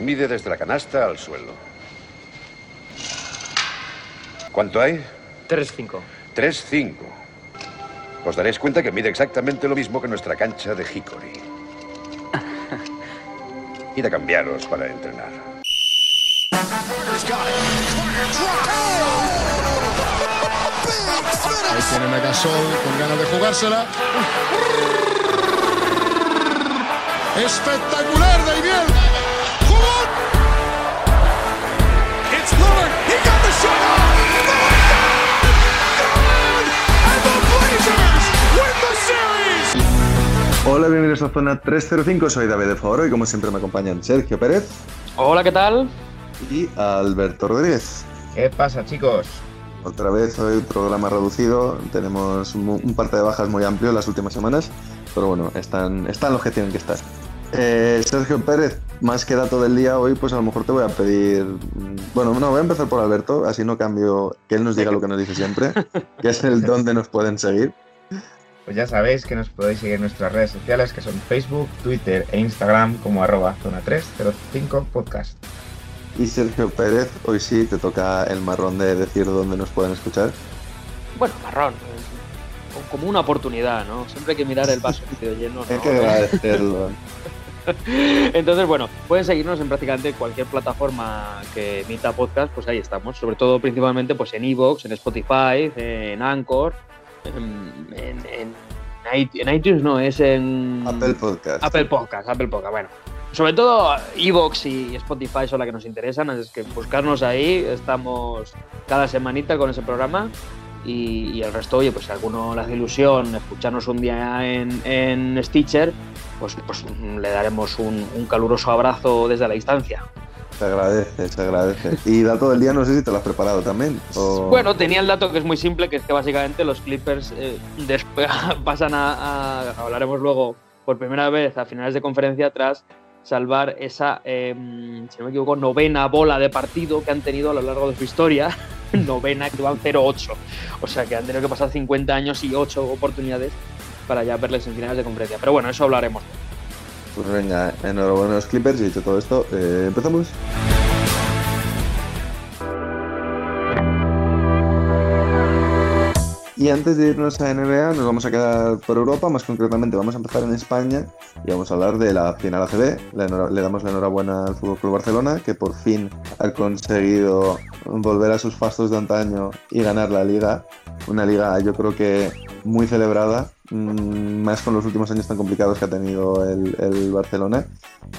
Mide desde la canasta al suelo. ¿Cuánto hay? 3-5. 3-5. Os daréis cuenta que mide exactamente lo mismo que nuestra cancha de Hickory. Id a cambiaros para entrenar. Ahí tienen a Gasol con ganas de jugársela. Espectacular, Hola, bienvenidos a Zona 305, soy David de Favoro y como siempre me acompañan Sergio Pérez Hola, ¿qué tal? y Alberto Rodríguez. ¿Qué pasa, chicos? Otra vez hoy programa reducido, tenemos un, un parte de bajas muy amplio en las últimas semanas, pero bueno, están, están los que tienen que estar. Eh, Sergio Pérez, más que dato del día hoy, pues a lo mejor te voy a pedir. mm, Bueno, no, voy a empezar por Alberto, así no cambio que él nos diga lo que nos dice siempre, que es el dónde nos pueden seguir. Pues ya sabéis que nos podéis seguir en nuestras redes sociales que son Facebook, Twitter e Instagram como arroba zona 305 podcast. Y Sergio Pérez, hoy sí te toca el marrón de decir dónde nos pueden escuchar. Bueno, marrón. Como una oportunidad, ¿no? Siempre hay que mirar el vaso medio lleno. Hay ¿no? que agradecerlo. Entonces, bueno, pueden seguirnos en prácticamente cualquier plataforma que emita podcast, pues ahí estamos. Sobre todo, principalmente, pues en Evox, en Spotify, en Anchor, en, en- en iTunes no, es en Apple Podcast. Apple Podcast, Apple Podcast, bueno. Sobre todo Evox y Spotify son las que nos interesan, es que buscarnos ahí, estamos cada semanita con ese programa y, y el resto, oye, pues si alguno le hace ilusión escucharnos un día en, en Stitcher, pues, pues le daremos un, un caluroso abrazo desde la distancia. Se agradece, se agradece. Y dato del día, no sé si te lo has preparado también. Bueno, tenía el dato que es muy simple, que es que básicamente los Clippers eh, pasan a, hablaremos luego por primera vez a finales de conferencia tras salvar esa, eh, si no me equivoco, novena bola de partido que han tenido a lo largo de su historia, novena que van 0-8, o sea que han tenido que pasar 50 años y 8 oportunidades para ya verles en finales de conferencia. Pero bueno, eso hablaremos. Pues venga, enhorabuena a los Clippers y dicho todo esto, eh, empezamos. Y antes de irnos a NBA, nos vamos a quedar por Europa, más concretamente vamos a empezar en España y vamos a hablar de la final ACB. Le, damos la enhorabuena al Fútbol Club Barcelona, que por fin ha conseguido volver a sus fastos de antaño y ganar la liga. Una liga, yo creo que muy celebrada, más con los últimos años tan complicados que ha tenido el, el Barcelona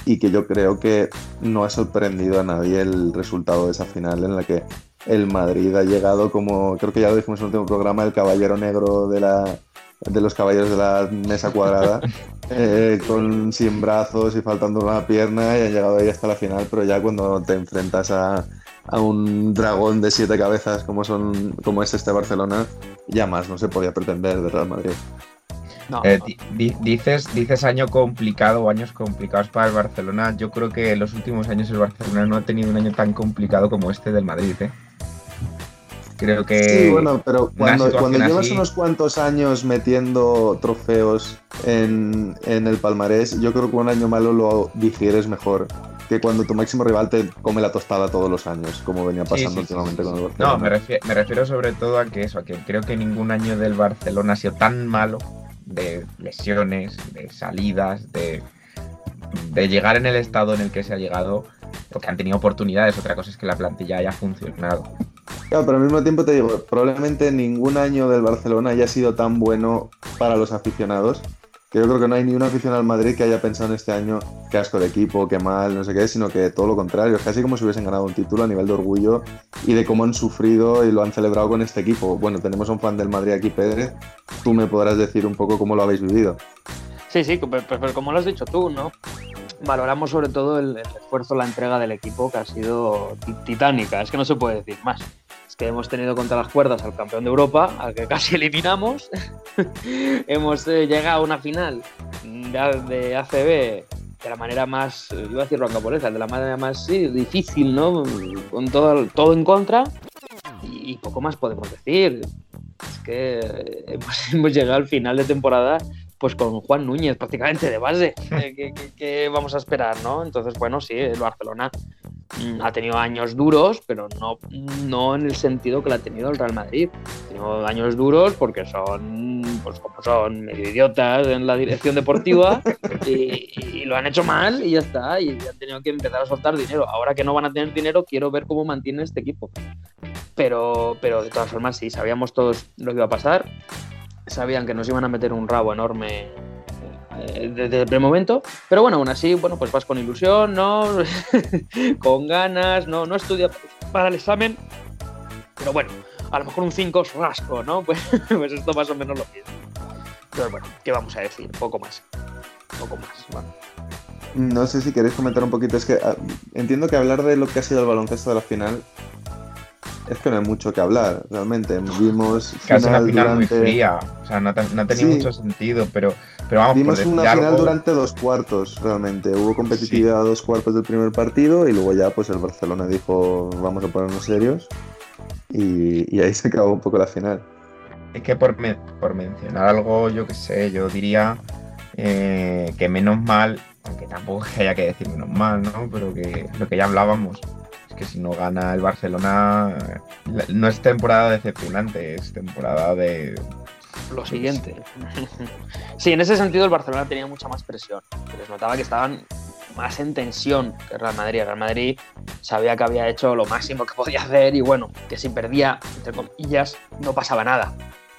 y que yo creo que no ha sorprendido a nadie el resultado de esa final en la que el Madrid ha llegado como, creo que ya lo dijimos en el último programa, el caballero negro de, la, de los caballeros de la mesa cuadrada, eh, con, sin brazos y faltando una pierna y han llegado ahí hasta la final, pero ya cuando te enfrentas a, a un dragón de siete cabezas como, son, como es este Barcelona, ya más no se podía pretender de Real Madrid. No, Eh, di- di- dices, dices año complicado o años complicados para el Barcelona. Yo creo que en los últimos años el Barcelona no ha tenido un año tan complicado como este del Madrid. ¿eh? Creo que Sí, bueno, pero cuando, cuando llevas así- unos cuantos años metiendo trofeos en, en el palmarés, yo creo que un año malo lo digieres mejor que cuando tu máximo rival te come la tostada todos los años, como venía pasando sí, sí, últimamente sí, con el. Barcelona. No, me refiero, me refiero sobre todo a que eso, a que creo que ningún año del Barcelona ha sido tan malo de lesiones, de salidas, de, llegar en el estado en el que se ha llegado, porque han tenido oportunidades, otra cosa es que la plantilla haya funcionado. Claro, pero al mismo tiempo te digo, probablemente ningún año del Barcelona haya sido tan bueno para los aficionados. Yo creo que no hay ni un aficionado al Madrid que haya pensado en este año qué asco de equipo, qué mal, no sé qué, sino que todo lo contrario, es casi como si hubiesen ganado un título a nivel de orgullo y de cómo han sufrido y lo han celebrado con este equipo. Bueno, tenemos a un fan del Madrid aquí, Pérez. Tú me podrás decir un poco cómo lo habéis vivido. Sí, sí, pero, como lo has dicho tú, ¿no? Valoramos sobre todo el, esfuerzo, la entrega del equipo que ha sido ti- titánica, es que no se puede decir más. Es que hemos tenido contra las cuerdas al campeón de Europa, al que casi eliminamos. hemos eh, llegado a una final de, ACB de la manera más, eh, iba a decir rocambolesca, de la manera más sí, difícil, ¿no? Con todo, todo en contra y, y poco más podemos decir. Es que hemos, hemos llegado al final de temporada pues con Juan Núñez prácticamente de base. ¿Qué, vamos a esperar, no? Entonces, bueno, sí, el Barcelona mm, ha tenido años duros, pero no, no en el sentido que lo ha tenido el Real Madrid. Ha tenido años duros porque son, pues como son medio idiotas en la dirección deportiva y, lo han hecho mal y ya está. Y han tenido que empezar a soltar dinero. Ahora que no van a tener dinero, quiero ver cómo mantiene este equipo. Pero, pero de todas formas, sí, sabíamos todos lo que iba a pasar sabían que nos iban a meter un rabo enorme eh, desde el primer momento, pero bueno, aún así, bueno, pues vas con ilusión, ¿no? con ganas, no, no estudia para el examen, pero bueno, a lo mejor un 5 es rasco, ¿no? Pues, pues, esto más o menos lo mismo. Pero bueno, ¿qué vamos a decir? Poco más. Poco más. No sé si queréis comentar un poquito, es que ah, entiendo que hablar de lo que ha sido el baloncesto de la final es que no hay mucho que hablar, realmente. Vimos. Casi una final muy fría. O sea, no, no tenía mucho sentido, pero, pero vamos Vimos una final durante dos cuartos, realmente. Hubo competitividad a dos cuartos del primer partido y luego ya, pues el Barcelona dijo, vamos a ponernos serios. Y, ahí se acabó un poco la final. Es que por, por mencionar algo, yo que sé, yo diría eh, que menos mal, aunque tampoco haya que decir menos mal, ¿no? Pero que lo que ya hablábamos, que si no gana el Barcelona, no es temporada decepcionante, es temporada de... Lo siguiente. Sí, en ese sentido el Barcelona tenía mucha más presión. Les notaba que estaban más en tensión que el Real Madrid. El Real Madrid sabía que había hecho lo máximo que podía hacer y bueno, que si perdía, entre comillas, no pasaba nada.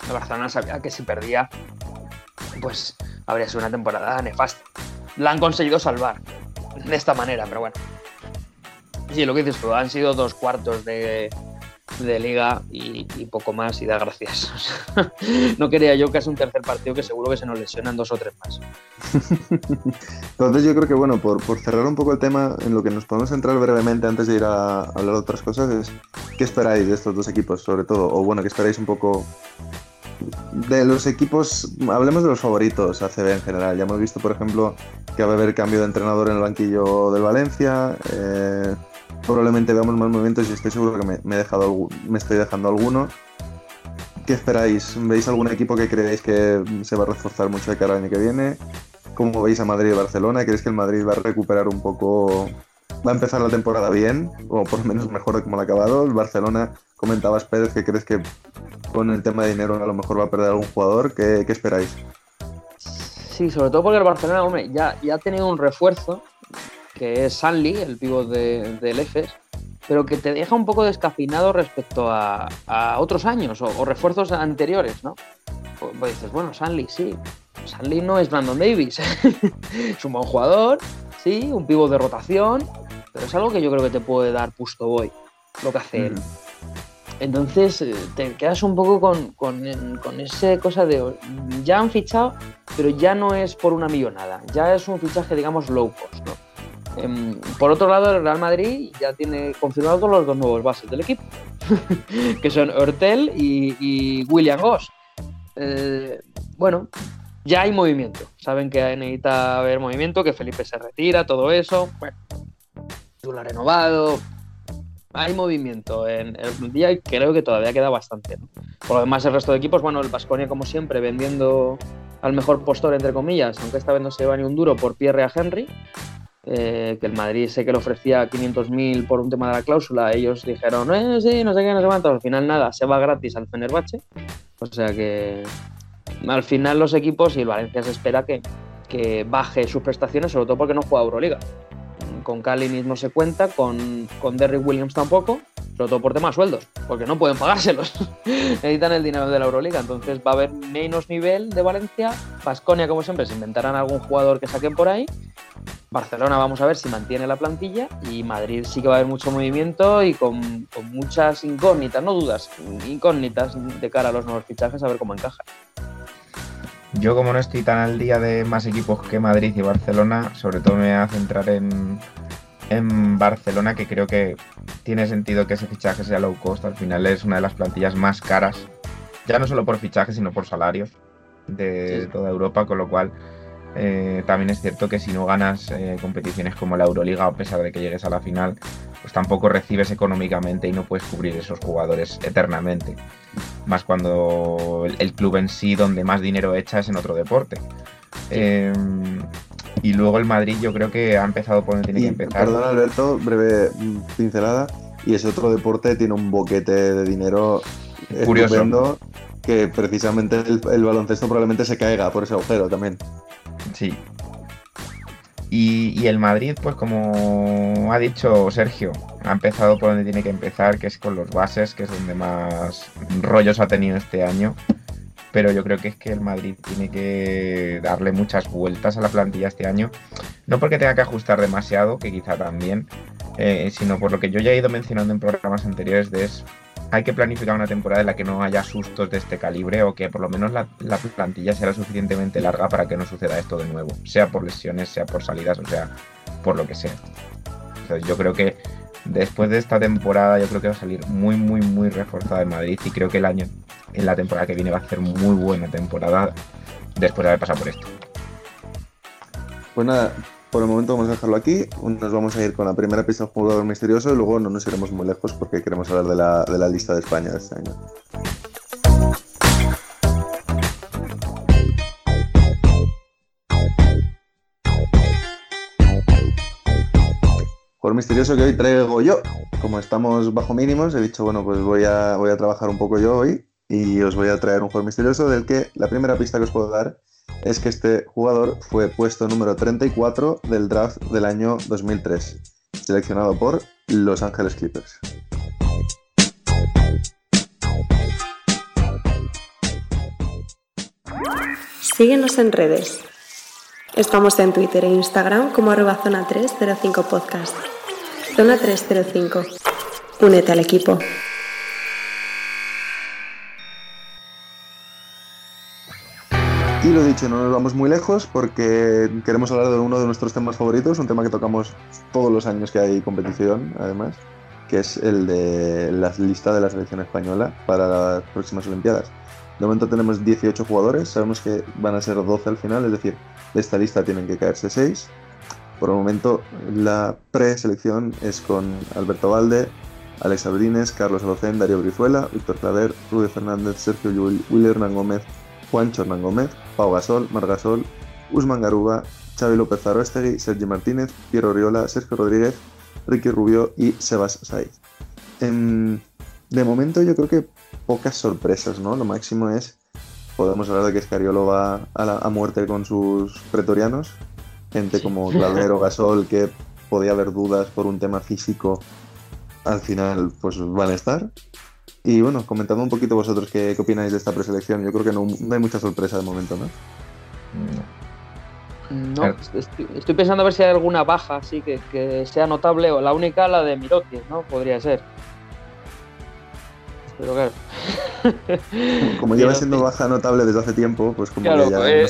El Barcelona sabía que si perdía, pues habría sido una temporada nefasta. La han conseguido salvar de esta manera, pero bueno, Sí, lo que dices tú, han sido dos cuartos de, liga y, poco más y da gracias. no quería yo que es un tercer partido que seguro que se nos lesionan dos o tres más. Entonces yo creo que bueno, por, por, cerrar un poco el tema, en lo que nos podemos entrar brevemente antes de ir a hablar de otras cosas es ¿qué esperáis de estos dos equipos sobre todo? O bueno, ¿qué esperáis un poco de los equipos, hablemos de los favoritos ACB en general. Ya hemos visto, por ejemplo, que va a haber cambio de entrenador en el banquillo del Valencia. Eh, probablemente veamos más movimientos y estoy seguro que me, he dejado, me estoy dejando alguno. ¿Qué esperáis? ¿Veis algún equipo que creéis que se va a reforzar mucho de cara al año que viene? ¿Cómo veis a Madrid y Barcelona? ¿Creéis que el Madrid va a recuperar un poco, va a empezar la temporada bien, o por lo menos mejor de como lo ha acabado? El Barcelona, comentabas Pérez, que crees que con el tema de dinero a lo mejor va a perder algún jugador. ¿Qué, esperáis? Sí, sobre todo porque el Barcelona, hombre, ya, ya ha tenido un refuerzo que es Sanli, el pívot del de EFES, pero que te deja un poco descafinado respecto a, otros años o, refuerzos anteriores, ¿no? Pues, pues, dices, bueno, Sanli, sí. Sanli no es Brandon Davis. es un buen jugador, sí, un pívot de rotación, pero es algo que yo creo que te puede dar Pusto Boy, lo que hace él. Entonces eh, te quedas un poco con, con, con esa cosa de ya han fichado, pero ya no es por una millonada, ya es un fichaje, digamos, low cost, ¿no? Em, por otro lado, el Real Madrid ya tiene confirmados los dos nuevos bases del equipo, que son Hortel y, William Goss. Eh, bueno, ya hay movimiento. Saben que necesita haber movimiento, que Felipe se retira, todo eso. Bueno, has renovado. Hay movimiento en el plantilla y creo que todavía queda bastante. Por lo demás, el resto de equipos, bueno, el Vasconia, como siempre, vendiendo al mejor postor, entre comillas, aunque esta vez no se lleva ni un duro por Pierre a Henry. Eh, que el Madrid sé que le ofrecía 500.000 por un tema de la cláusula, ellos dijeron, eh, sí, no sé qué, no sé cuánto, al final nada, se va gratis al Fenerbahce, o sea que al final los equipos y el Valencia se espera que, que baje sus prestaciones, sobre todo porque no juega Euroliga. Con Cali mismo se cuenta, con, con Derrick Williams tampoco, sobre todo por temas sueldos, porque no pueden pagárselos. Necesitan el dinero de la Euroliga, entonces va a haber menos nivel de Valencia. Pasconia, como siempre, se inventarán algún jugador que saquen por ahí Barcelona vamos a ver si mantiene la plantilla y Madrid sí que va a haber mucho movimiento y con, muchas incógnitas, no dudas, incógnitas de cara a los nuevos fichajes a ver cómo encaja. Yo como no estoy tan al día de más equipos que Madrid y Barcelona, sobre todo me voy a centrar en, en Barcelona, que creo que tiene sentido que ese fichaje sea low cost. Al final es una de las plantillas más caras, ya no solo por fichajes, sino por salarios de toda Europa, con lo cual eh, también es cierto que si no ganas eh, competiciones como la Euroliga, a pesar de que llegues a la final, pues tampoco recibes económicamente y no puedes cubrir esos jugadores eternamente. más cuando el, club en sí donde más dinero echa es en otro deporte. Em, y luego el Madrid yo creo que ha empezado por donde tiene que empezar. Perdón Alberto, breve pincelada. Y ese otro deporte tiene un boquete de dinero curioso que precisamente el, baloncesto probablemente se caiga por ese agujero también. Sí. Y, el Madrid, pues como ha dicho Sergio, ha empezado por donde tiene que empezar, que es con los bases, que es donde más rollos ha tenido este año. Pero yo creo que es que el Madrid tiene que darle muchas vueltas a la plantilla este año. No porque tenga que ajustar demasiado, que quizá también, eh, sino por lo que yo ya he ido mencionando en programas anteriores de es hay que planificar una temporada en la que no haya sustos de este calibre o que por lo menos la, plantilla sea lo suficientemente larga para que no suceda esto de nuevo, sea por lesiones, sea por salidas, o sea, por lo que sea. yo creo que después de esta temporada, yo creo que va a salir muy, muy, muy reforzada en Madrid y creo que el año, en la temporada que viene, va a ser muy buena temporada después de haber pasado por esto. Pues nada, por el momento vamos a dejarlo aquí. Nos vamos a ir con la primera pista del jugador misterioso y luego no nos iremos muy lejos porque queremos hablar de la, de la lista de España de este año. Jugador misterioso que hoy traigo yo. Como estamos bajo mínimos, he dicho, bueno, pues voy a, voy a trabajar un poco yo hoy y os voy a traer un jugador misterioso del que la primera pista que os puedo dar es que este jugador fue puesto número 34 del draft del año 2003, seleccionado por Los Ángeles Clippers. Síguenos en redes. Estamos en Twitter e Instagram como arroba zona 305 podcast. Zona 305. Únete al equipo. Y lo dicho, no nos vamos muy lejos porque queremos hablar de uno de nuestros temas favoritos, un tema que tocamos todos los años que hay competición, además, que es el de la lista de la selección española para las próximas Olimpiadas. De momento tenemos 18 jugadores, sabemos que van a ser 12 al final, es decir, de esta lista tienen que caerse 6. Por el momento, la preselección es con Alberto Valde, Alex Abrines, Carlos Alocén, Darío Brizuela, Víctor Claver, Rudy Fernández, Sergio William Hernán Gómez, Juan Hernán Gómez, Pau Gasol, Margasol, Usman Garuba, Xavi López Zaroestegui, Sergio Martínez, Piero Oriola, Sergio Rodríguez, Ricky Rubio y Sebas Saiz. de momento yo creo que pocas sorpresas, ¿no? Lo máximo es, podemos hablar de que Escariolo va a, muerte con sus pretorianos, gente como Clavero, Gasol, que podía haber dudas por un tema físico, al final pues van a estar. Y bueno, comentando un poquito vosotros qué, opináis de esta preselección. Yo creo que no, hay mucha sorpresa de momento, ¿no? No, estoy, pensando a ver si hay alguna baja así que, sea notable, o la única, la de Mirotis, ¿no? Podría ser. Pero claro. Como lleva siendo baja notable desde hace tiempo, pues como que ya eh,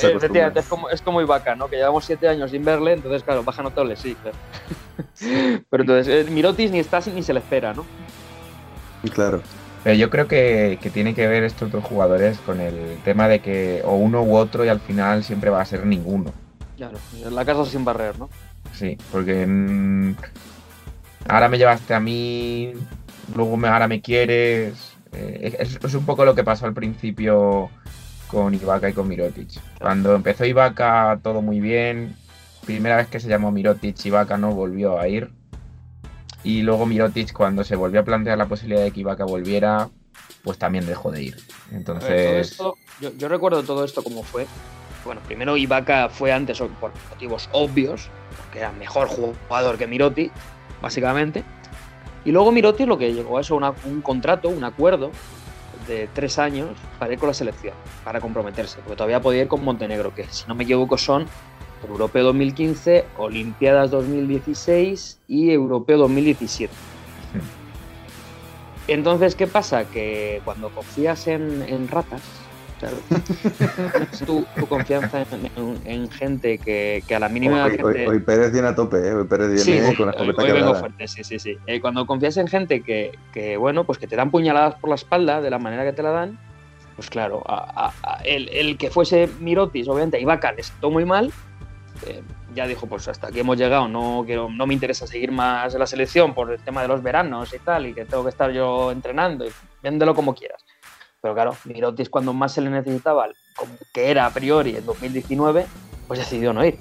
es como, es como Ibaka, ¿no? Que llevamos siete años sin verle, entonces claro, baja notable sí, claro. Pero entonces, eh, Mirotis ni está ni se le espera, ¿no? Y claro. Pero yo creo que, tiene que ver estos dos jugadores con el tema de que o uno u otro y al final siempre va a ser ninguno. Claro, la casa sin barrer, ¿no? Sí, porque mm, ahora me llevaste a mí, luego me, ahora me quieres. Eh, es, un poco lo que pasó al principio con Ibaka y con Mirotic. Cuando empezó Ibaka todo muy bien, primera vez que se llamó Mirotic, Ibaka no volvió a ir. Y luego Mirotic, cuando se volvió a plantear la posibilidad de que Ibaka volviera, pues también dejó de ir. Entonces. yo, recuerdo todo esto como fue. Bueno, primero Ibaka fue antes por motivos obvios, porque era mejor jugador que Miroti, básicamente. Y luego Miroti lo que llegó a eso, un contrato, un acuerdo de tres años para ir con la selección, para comprometerse, porque todavía podía ir con Montenegro, que si no me equivoco son Europeo 2015, Olimpiadas 2016 y Europeo 2017. Entonces, ¿qué pasa? Que cuando confías en, ratas, claro, tu, tu, confianza en, gente que, a la mínima. Hoy, gente... hoy, Pérez viene a tope, ¿eh? Hoy Pérez viene con la escopeta hoy, vengo fuerte, sí, sí, sí. Eh, cuando confías en gente que, bueno, pues que te dan puñaladas por la espalda de la manera que te la dan, pues claro, el, que fuese Mirotis, obviamente, Ibaka le sentó muy mal eh, ya dijo, pues hasta aquí hemos llegado, no, quiero, no me interesa seguir más en la selección por el tema de los veranos y tal, y que tengo que estar yo entrenando, y véndelo como quieras. Pero claro, Mirotis cuando más se le necesitaba, como que era a priori en 2019, pues decidió no ir.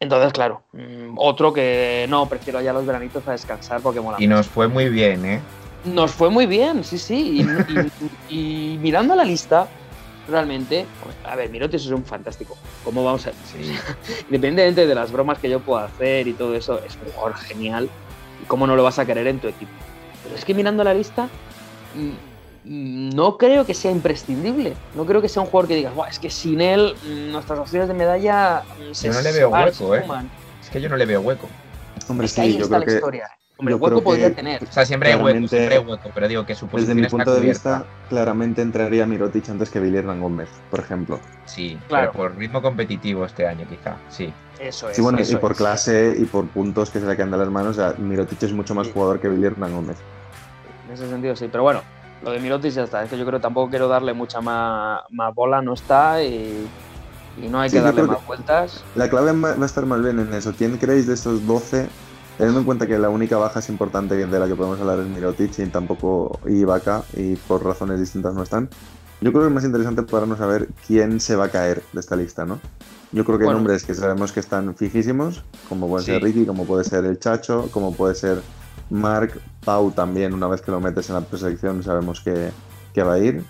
Entonces, claro, mm, otro que no, prefiero ya los veranitos a descansar porque mola. Y nos fue muy bien, ¿eh? Nos fue muy bien, sí, sí. Y, y- y mirando la lista, realmente, a ver, Mirotis es un fantástico. ¿Cómo vamos a.? Sí. Independientemente de las bromas que yo pueda hacer y todo eso, es un jugador genial. ¿Y cómo no lo vas a querer en tu equipo? Pero es que mirando la lista, mm, mm, no creo que sea imprescindible. No creo que sea un jugador que digas, "Buah, es que sin él mm, nuestras opciones de medalla se Yo no le veo hueco, ¿eh? fuman". Es que yo no le veo hueco. Hombre, Es que ahí yo está creo la que historia. Hombre, hueco podría tener. O sea, siempre hay hueco, siempre hay hueco, pero digo que su desde mi está punto de cubierta. vista, claramente entraría Mirotic antes que Billy Hernán Gómez, por ejemplo. Sí, Claro. pero por ritmo competitivo este año quizá, sí. Eso es. Sí, bueno, y eso por es. clase y por puntos que se le caen de las manos, o sea, Mirotic es mucho más Sí. jugador que Billy Hernán Gómez. En ese sentido sí, pero bueno, lo de Mirotis ya está. Es que yo creo que tampoco quiero darle mucha más, más bola, no está y, y no hay Sí, que darle más que- vueltas. La clave va va a estar más bien en eso. ¿Quién creéis de estos 12? Teniendo en cuenta que la única baja es importante de la que podemos hablar es Mirotic y tampoco Ibaka y por razones distintas no están. Yo creo que es más interesante para no saber quién se va a caer de esta lista, ¿no? Yo creo que hay Bueno. nombres que sabemos que están fijísimos, como puede ser Sí. Ricky, como puede ser el Chacho, como puede ser Mark, Pau también, una vez que lo metes en la preselección sabemos que, que va a ir.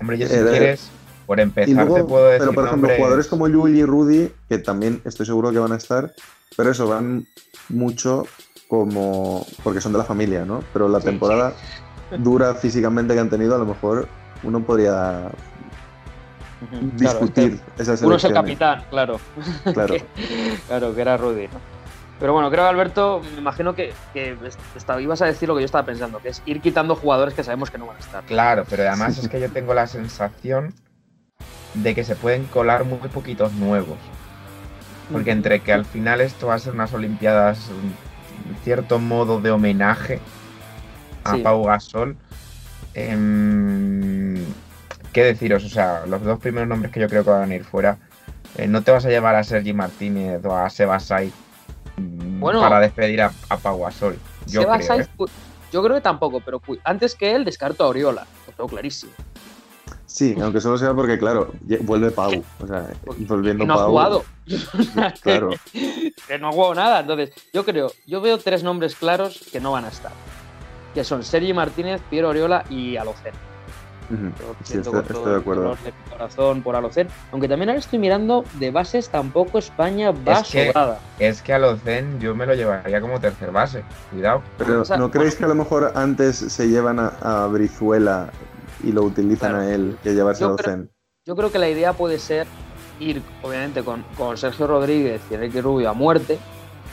Hombre, yo si Eh, quieres, por empezar Y luego, te puedo decir pero por ejemplo, nombres- jugadores como Yul y Rudy, que también estoy seguro que van a estar, pero eso van mucho como porque son de la familia, ¿no? Pero la Sí, temporada dura físicamente que han tenido, a lo mejor uno podría discutir es que esas uno es el elecciones. capitán, claro. Claro. Que- claro, que era Rudy, ¿no? Pero bueno, creo que Alberto, me imagino que, que ibas a decir lo que yo estaba pensando, que es ir quitando jugadores que sabemos que no van a estar. Claro, pero además es que yo tengo la sensación de que se pueden colar muy poquitos nuevos. Porque entre que al final esto va a ser unas Olimpiadas, un cierto modo de homenaje a Sí. Pau Gasol, em, ¿qué deciros? O sea, los dos primeros nombres que yo creo que van a ir fuera, eh, no te vas a llevar a Sergi Martínez o a Sebasai mm, Bueno. para despedir a, a Pau Gasol. Yo Seba creo, ¿eh? yo creo que tampoco, pero antes que él descarto a Oriola, lo tengo clarísimo. Sí, aunque solo sea porque, claro, vuelve Pau. O sea, volviendo Y no ha Pau. jugado. Claro. que no ha jugado nada. Entonces, yo creo, yo veo tres nombres claros que no van a estar. Que son Sergi Martínez, Piero Oriola y Alocen. Yo Sí, estoy, de acuerdo. de mi corazón por Alocen. Aunque también ahora estoy mirando de bases, tampoco España va Es que- sobrada. Es que a los Zen yo me lo llevaría como tercer base. Cuidado. Pero O sea, ¿no creéis que a lo mejor antes se llevan a, a Brizuela y lo utilizan Claro. a él que llevarse Yo a creo- Zen? Yo creo que la idea puede ser ir, obviamente, con, con Sergio Rodríguez y Enrique Rubio a muerte.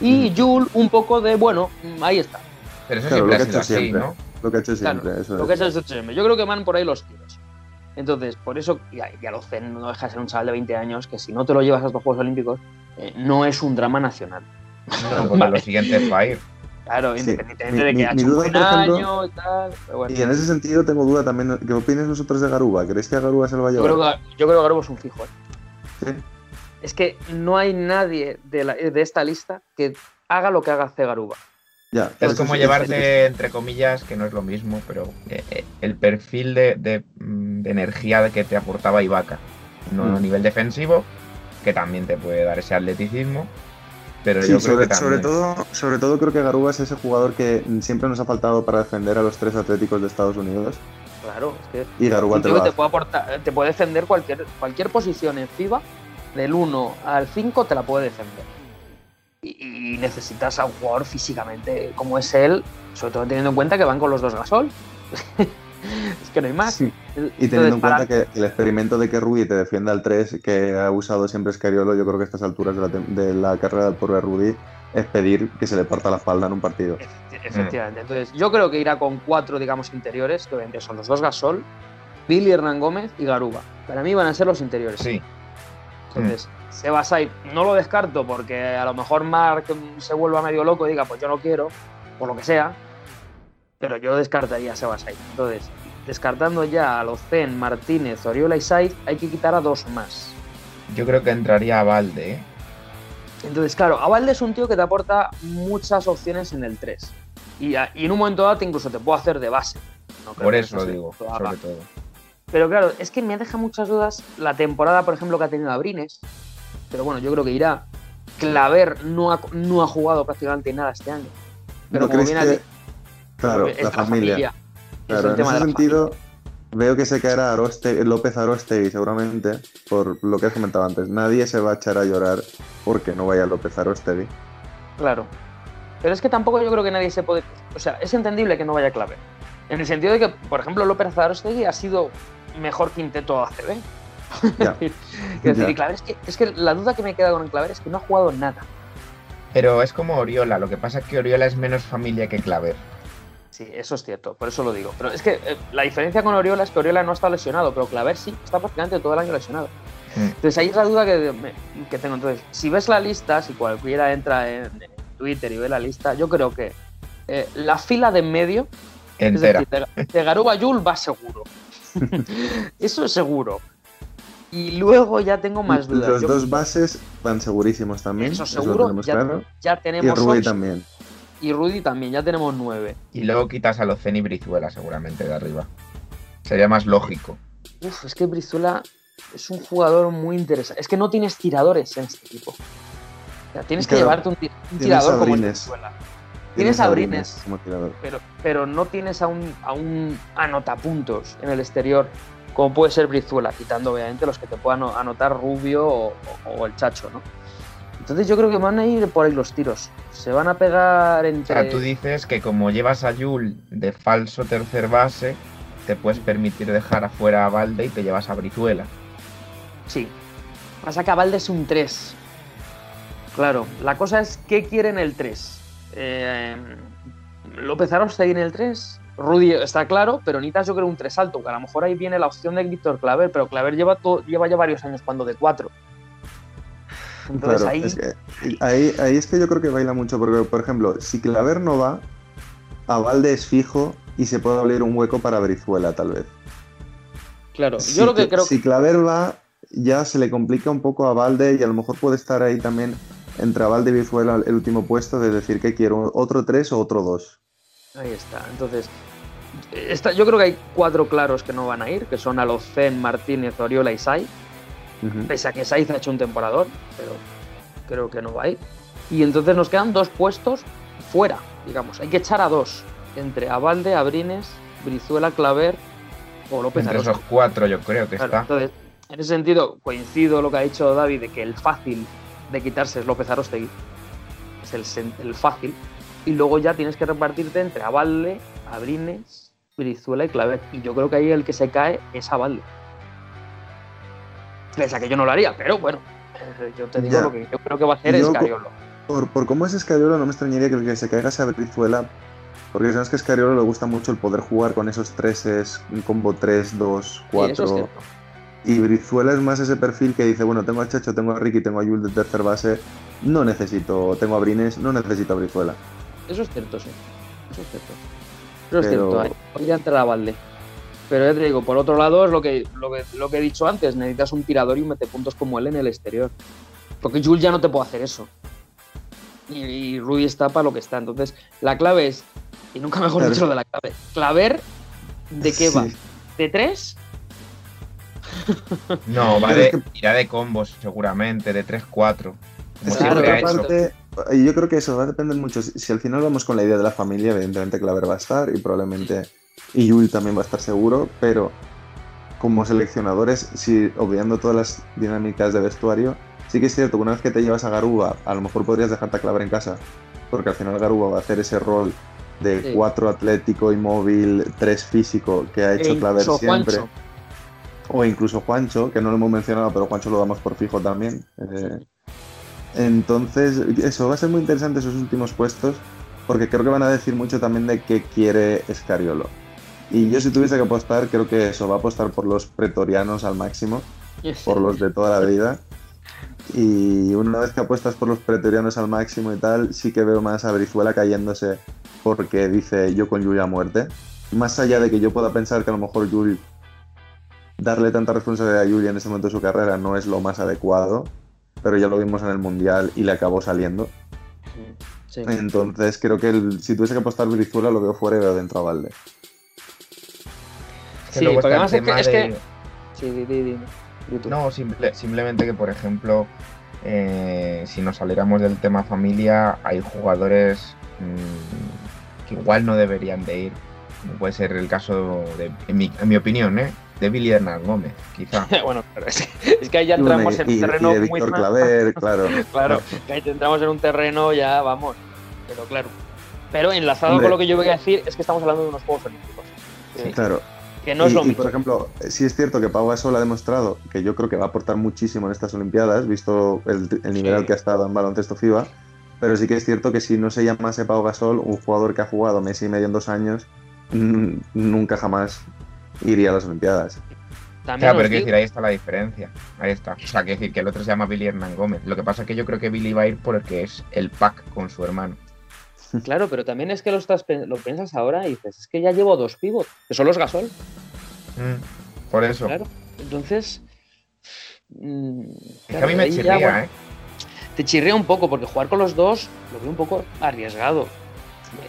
Y Jul un poco de, bueno, mm, ahí está. Pero eso Claro, lo siempre que ha ha sido hecho así, siempre. ¿no? Lo que ha hecho Claro, siempre, eso Lo es. que es el SHM. Yo creo que van por ahí los tiros. Entonces, por eso, ya, ya lo sé, no deja de ser un chaval de 20 años que si no te lo llevas a estos Juegos Olímpicos, eh, no es un drama nacional. No, porque lo siguiente es para ir. Claro, independientemente de que mi- ha mi hecho un año y tal. Pero bueno, Y en ese sentido tengo duda también. ¿Qué opináis vosotros de Garuba? ¿Creéis que Garuba se lo va a yo, creo que, yo creo que Garuba es un fijo. ¿eh? Sí. Es que no hay nadie de, la- de esta lista que haga lo que haga C. Garuba. Ya, Es como sí, llevarte, entre comillas, que no es lo mismo, pero eh, eh, el perfil de, de, mm, de energía que te aportaba Ibaka. No Mm. a nivel defensivo, que también te puede dar ese atleticismo, pero Sí, yo creo sobre, que sobre también. todo, sobre todo creo que Garuba es ese jugador que siempre nos ha faltado para defender a los tres atléticos de Estados Unidos. Claro, es que Y te puede aportar, te puede defender cualquier, cualquier posición en FIBA, del 1 al 5 te la puede defender. Y, y necesitas a un jugador físicamente como es él, sobre todo teniendo en cuenta que van con los dos gasol. es que no hay más. Sí. Y Entonces, teniendo en para- cuenta que el experimento de que Rudy te defienda al 3, que ha usado siempre Scariolo, yo creo que a estas alturas de la, tem- de la carrera del pobre Rudy es pedir que se le parta la espalda en un partido. Efecti- Efectivamente. Entonces, yo creo que irá con cuatro, digamos, interiores, que son los dos Gasol, Billy Hernán Gómez y Garuba. Para mí van a ser los interiores. Sí, Entonces, Sebasai no lo descarto porque a lo mejor Mark mm, se vuelva medio loco y diga, pues yo no quiero, por lo que sea. Pero yo descartaría a Sebasai. Entonces, descartando ya a los Zen, Martínez, Oriola y Saiz, hay que quitar a dos más. yo creo que entraría a Valde, ¿eh? Entonces, claro, Avalde es un tío que te aporta muchas opciones en el 3. Y, a- y en un momento dado te incluso te puedo hacer de base. No creo Por que eso lo digo, sobre todo. Pero claro, es que me deja muchas dudas la temporada, por ejemplo, que ha tenido Abrines. Pero bueno, yo creo que irá. Claver no ha, no ha jugado prácticamente nada este año. Pero ¿No como crees bien que- Claro, es la familia. Es Claro, en ese sentido, veo que se caerá Aroste, López Arostegui seguramente, por lo que has comentado antes. Nadie se va a echar a llorar porque no vaya López Arostegui. Claro. Pero es que tampoco yo creo que nadie se puede. O sea, es entendible que no vaya Claver. En el sentido de que, por ejemplo, López Zarostegui ha sido mejor quinteto ACB. Ya. Quiero decir, y Claver, es que, es que la duda que me queda con el Claver es que no ha jugado nada. Pero es como Oriola, lo que pasa es que Oriola es menos familia que Claver. Sí, eso es cierto, por eso lo digo. Pero es que eh, la diferencia con Oriola es que Oriola no está lesionado, pero Claver sí, está prácticamente todo el año lesionado. Mm. Entonces ahí es la duda que, que tengo. Entonces, si ves la lista, si cualquiera entra en, en Twitter y ve la lista, yo creo que eh, la fila de en medio, es Entera. decir, de, de Garuba Yul va seguro. eso es seguro. Y luego ya tengo más dudas. Los Yo- dos bases van segurísimos también. Eso lo seguro, tenemos ya, claro. ya Y tenemos Rubí ocho, también. Y Rudy también, ya tenemos nueve. Y luego quitas a Locen y Brizuela seguramente de arriba. Sería más lógico. Uf, es que Brizuela es un jugador muy interesante. Es que no tienes tiradores en este equipo. O sea, tienes que llevarte un, tirador como. Brizuela. Tienes a Brines, como tirador. pero, pero no tienes a un, a un anotapuntos en el exterior como puede ser Brizuela, quitando obviamente los que te puedan anotar Rubio o, o- o el Chacho, ¿no? Entonces yo creo que van a ir por ahí los tiros. Se van a pegar O entre... sea, tú dices que como llevas a Yul de falso tercer base, te puedes permitir dejar afuera a Valde y te llevas a Brizuela. Sí. Pasa que a Valde es un 3. Claro, la cosa es qué quiere en el 3. Eh, López Arostegui en el 3. Rudy está claro, pero necesitas yo creo un 3 alto, que a lo mejor ahí viene la opción de Víctor Claver, pero Claver lleva, lleva ya varios años cuando de 4. Entonces Claro, ahí... es que ahí, ahí es que yo creo que baila mucho, porque, por ejemplo, si Claver no va, a Valde es fijo y se puede abrir un hueco para Brizuela, tal vez. claro, Si, yo lo que creo si Claver va, ya se le complica un poco a Valde y a lo mejor puede estar ahí también entre Valde y Brizuela el último puesto de decir que quiero otro 3 o otro 2. Ahí está. Entonces, esta- yo creo que hay cuatro claros que no van a ir, que son Alocen, Martínez, Oriola y Sai. Pese a que Saiz ha hecho un temporador, pero creo que no va a ir. Y entonces nos quedan dos puestos fuera, digamos. Hay que echar a dos. Entre Abalde, Abrines, Brizuela, Claver o López Entre Arosa. esos cuatro yo creo que Claro, está. entonces, en ese sentido, coincido lo que ha dicho David de que el fácil de quitarse es López Arostegui. Es el, el fácil. Y luego ya tienes que repartirte entre Abalde, Abrines, Brizuela y Claver. Y yo creo que ahí el que se cae es Abalde. Pese a que yo no lo haría, pero bueno, eh, yo te digo Ya. lo que yo creo que va a hacer Yo es co- Cariolo. Por, por cómo es Escariolo, no me extrañaría que el que se caiga sea Brizuela, porque sabes que a Escariolo le gusta mucho el poder jugar con esos treses, un combo 3, 2, Sí, eso es 4. cierto. Y Brizuela es más ese perfil que dice, bueno, tengo a Chacho, tengo a Ricky, tengo a Yul de tercer base, no necesito, tengo a Brines, no necesito a Brizuela. Eso es cierto, sí. Eso es cierto. Eso es Pero- cierto, ahí podría entrar a Valde. Pero ya te digo, por otro lado es lo que, lo que, lo que he dicho antes, necesitas un tirador y un metepuntos como él en el exterior. Porque Jules ya no te puede hacer eso. Y, y Rudy está para lo que está. Entonces, la clave es, y nunca mejor Claro. dicho lo de la clave, claver de qué va. ¿De tres? No, va Pero de, irá de combos seguramente, de 3-4. Como Es que Claro, yo creo que eso va a depender mucho. Si, si al final vamos con la idea de la familia, evidentemente Claver va a estar y probablemente y Yul también va a estar seguro, pero como seleccionadores, si obviando todas las dinámicas de vestuario, sí que es cierto que una vez que te llevas a Garuba, a lo mejor podrías dejarte a Claver en casa, porque al final Garuba va a hacer ese rol de Sí. 4 atlético y móvil, 3 físico que ha hecho E Claver siempre. Juancho. O incluso Juancho, que no lo hemos mencionado, pero Juancho lo damos por fijo también. Eh, entonces, eso va a ser muy interesante esos últimos puestos, porque creo que van a decir mucho también de qué quiere Escariolo. Y yo si tuviese que apostar, creo que eso va a apostar por los pretorianos al máximo, por los de toda la vida. Y una vez que apuestas por los pretorianos al máximo y tal, sí que veo más a Brizuela cayéndose porque dice yo con Yul a muerte. Más allá de que yo pueda pensar que a lo mejor Yul darle tanta responsabilidad a Yul en ese momento de su carrera no es lo más adecuado, pero ya lo vimos en el Mundial y le acabó saliendo. Sí. Entonces creo que el- si tuviese que apostar Brizuela lo veo fuera y veo dentro a Valde. Que Sí, luego porque está el además es que- tema es de- Sí, di, di, di, di tú. No, simple- simplemente que, por ejemplo, eh, si nos saliéramos del tema familia, hay jugadores mm, que igual no deberían de ir. Como puede ser el caso, de, en, mi, en mi opinión, ¿eh? de Billy Hernán Gómez, quizá. bueno, pero es que, es que ahí ya entramos en un y terreno de muy Claver, claro. Claro, que ahí entramos en un terreno ya, vamos. Pero claro. Pero enlazado Hombre. con lo que yo voy a decir, es que estamos hablando de unos Juegos Olímpicos. Claro. Que no es lo y, mismo. por ejemplo, sí es cierto que Pau Gasol ha demostrado que yo creo que va a aportar muchísimo en estas Olimpiadas, visto el, el nivel Sí. al que ha estado en baloncesto FIBA. Pero sí que es cierto que si no se llamase Pau Gasol, un jugador que ha jugado mes y medio en dos años, nunca jamás iría a las Olimpiadas. También Claro, pero quiero digo- decir, ahí está la diferencia. Ahí está. O sea, quiero decir que el otro se llama Billy Hernán Gómez. Lo que pasa es que yo creo que Billy va a ir porque es el pack con su hermano. Claro, pero también es que lo, estás, lo piensas ahora y dices, es que ya llevo dos pivots, que son los Gasol. Mm, por eso. Claro. Entonces. mm, Es que a mí me ya, chirría, bueno, ¿eh? Te chirrea un poco, porque jugar con los dos lo veo un poco arriesgado.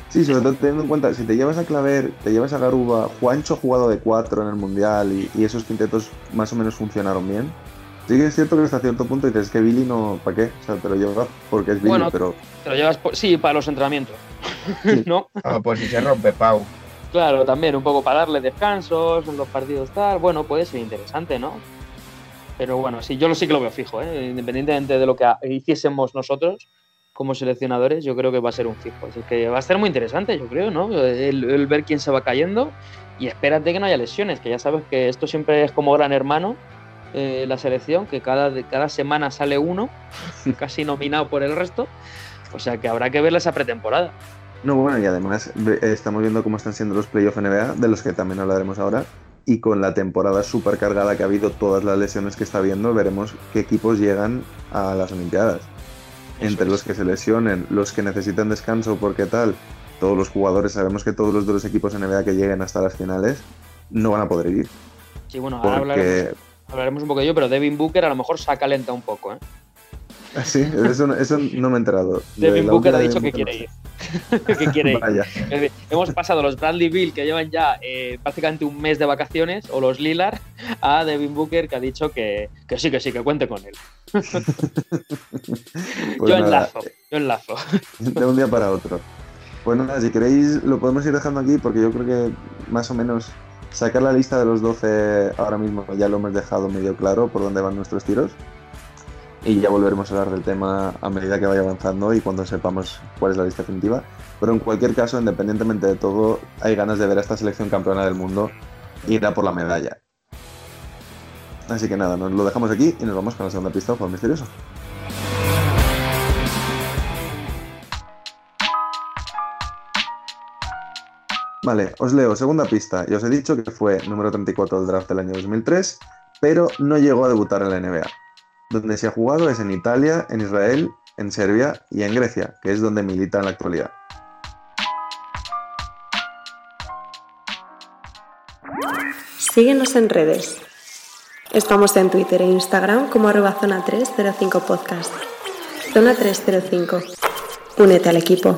Sí, sobre todo teniendo en cuenta, si te llevas a Claver, te llevas a Garuba, Juancho ha jugado de cuatro en el Mundial y, y esos quintetos más o menos funcionaron bien. Sí que es cierto que hasta cierto punto dices que Billy no, ¿para qué? O sea, te lo llevas porque es Billy, Bueno, pero Te lo llevas, por- sí, para los entrenamientos. ¿No? Ah, pues si se rompe, Pau. Claro, también un poco para darle descansos en los partidos tal. Bueno, puede ser interesante, ¿no? Pero bueno, sí, yo lo sí que lo veo fijo, ¿eh? independientemente de lo que hiciésemos nosotros como seleccionadores, yo creo que va a ser un fijo. Así que va a ser muy interesante, yo creo, ¿no? El, el ver quién se va cayendo y espérate que no haya lesiones, que ya sabes que esto siempre es como gran hermano, eh, la selección, que cada, cada semana sale uno, casi nominado por el resto. O sea que habrá que verle esa pretemporada. No, bueno, y además estamos viendo cómo están siendo los playoffs NBA, de los que también hablaremos ahora, y con la temporada súper cargada que ha habido, todas las lesiones que está habiendo, veremos qué equipos llegan a las Olimpiadas. Eso Entre es. los que se lesionen, los que necesitan descanso, porque tal, todos los jugadores, sabemos que todos los de los equipos NBA que lleguen hasta las finales no van a poder ir. Sí, bueno, ahora Porque, hablaremos un poco de ello, pero Devin Booker a lo mejor se acalenta un poco, ¿eh? sí, eso, no- eso no me he enterado. De Devin la Booker ha de dicho que quiere ir. que quiere ir. Es decir, hemos pasado los Bradley Bill, que llevan ya eh, prácticamente un mes de vacaciones, o los Lillard, a Devin Booker, que ha dicho que, que sí, que sí, que cuente con él. Pues yo nada, enlazo, yo enlazo. de un día para otro. Pues nada, si queréis lo podemos ir dejando aquí porque yo creo que más o menos sacar la lista de los 12 ahora mismo ya lo hemos dejado medio claro por dónde van nuestros tiros. Y ya volveremos a hablar del tema a medida que vaya avanzando y cuando sepamos cuál es la lista definitiva. Pero en cualquier caso, independientemente de todo, hay ganas de ver a esta selección campeona del mundo ir a por la medalla. Así que nada, nos lo dejamos aquí y nos vamos con la segunda pista por misterioso. Vale, os leo, segunda pista. Ya os he dicho que fue número 34 del draft del año 2003, pero no llegó a debutar en la NBA. Donde se ha jugado es en Italia, en Israel, en Serbia y en Grecia, que es donde milita en la actualidad. Síguenos en redes. Estamos en Twitter e Instagram como arroba zona 305 podcast. Zona 305. Únete al equipo.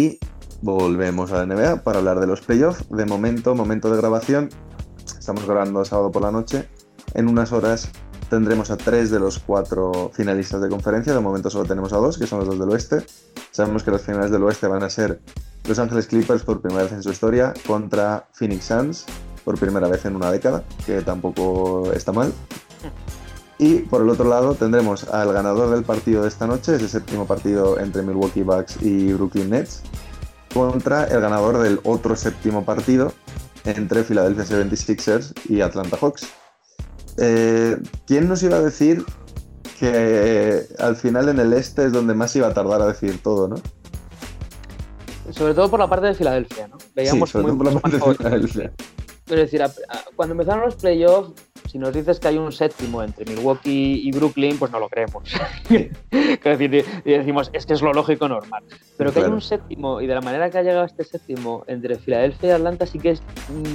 Y volvemos a la NBA para hablar de los playoffs. De momento, momento de grabación, estamos grabando sábado por la noche. En unas horas tendremos a tres de los cuatro finalistas de conferencia. De momento solo tenemos a dos, que son los dos del oeste. Sabemos que los finales del oeste van a ser Los Ángeles Clippers por primera vez en su historia contra Phoenix Suns por primera vez en una década, que tampoco está mal. Y por el otro lado tendremos al ganador del partido de esta noche, ese séptimo partido entre Milwaukee Bucks y Brooklyn Nets, contra el ganador del otro séptimo partido entre Philadelphia 76ers y Atlanta Hawks. Eh, ¿Quién nos iba a decir que al final en el este es donde más iba a tardar a decir todo, no? Sobre todo por la parte de Filadelfia, ¿no? Veíamos sí, sobre muy- todo por la mucho parte de más Filadelfia. Es decir, a- a- cuando empezaron los playoffs, si nos dices que hay un séptimo entre Milwaukee y Brooklyn, pues no lo creemos. es decir, y decimos, es que es lo lógico normal. Pero que Claro. haya un séptimo, y de la manera que ha llegado este séptimo entre Filadelfia y Atlanta, sí que es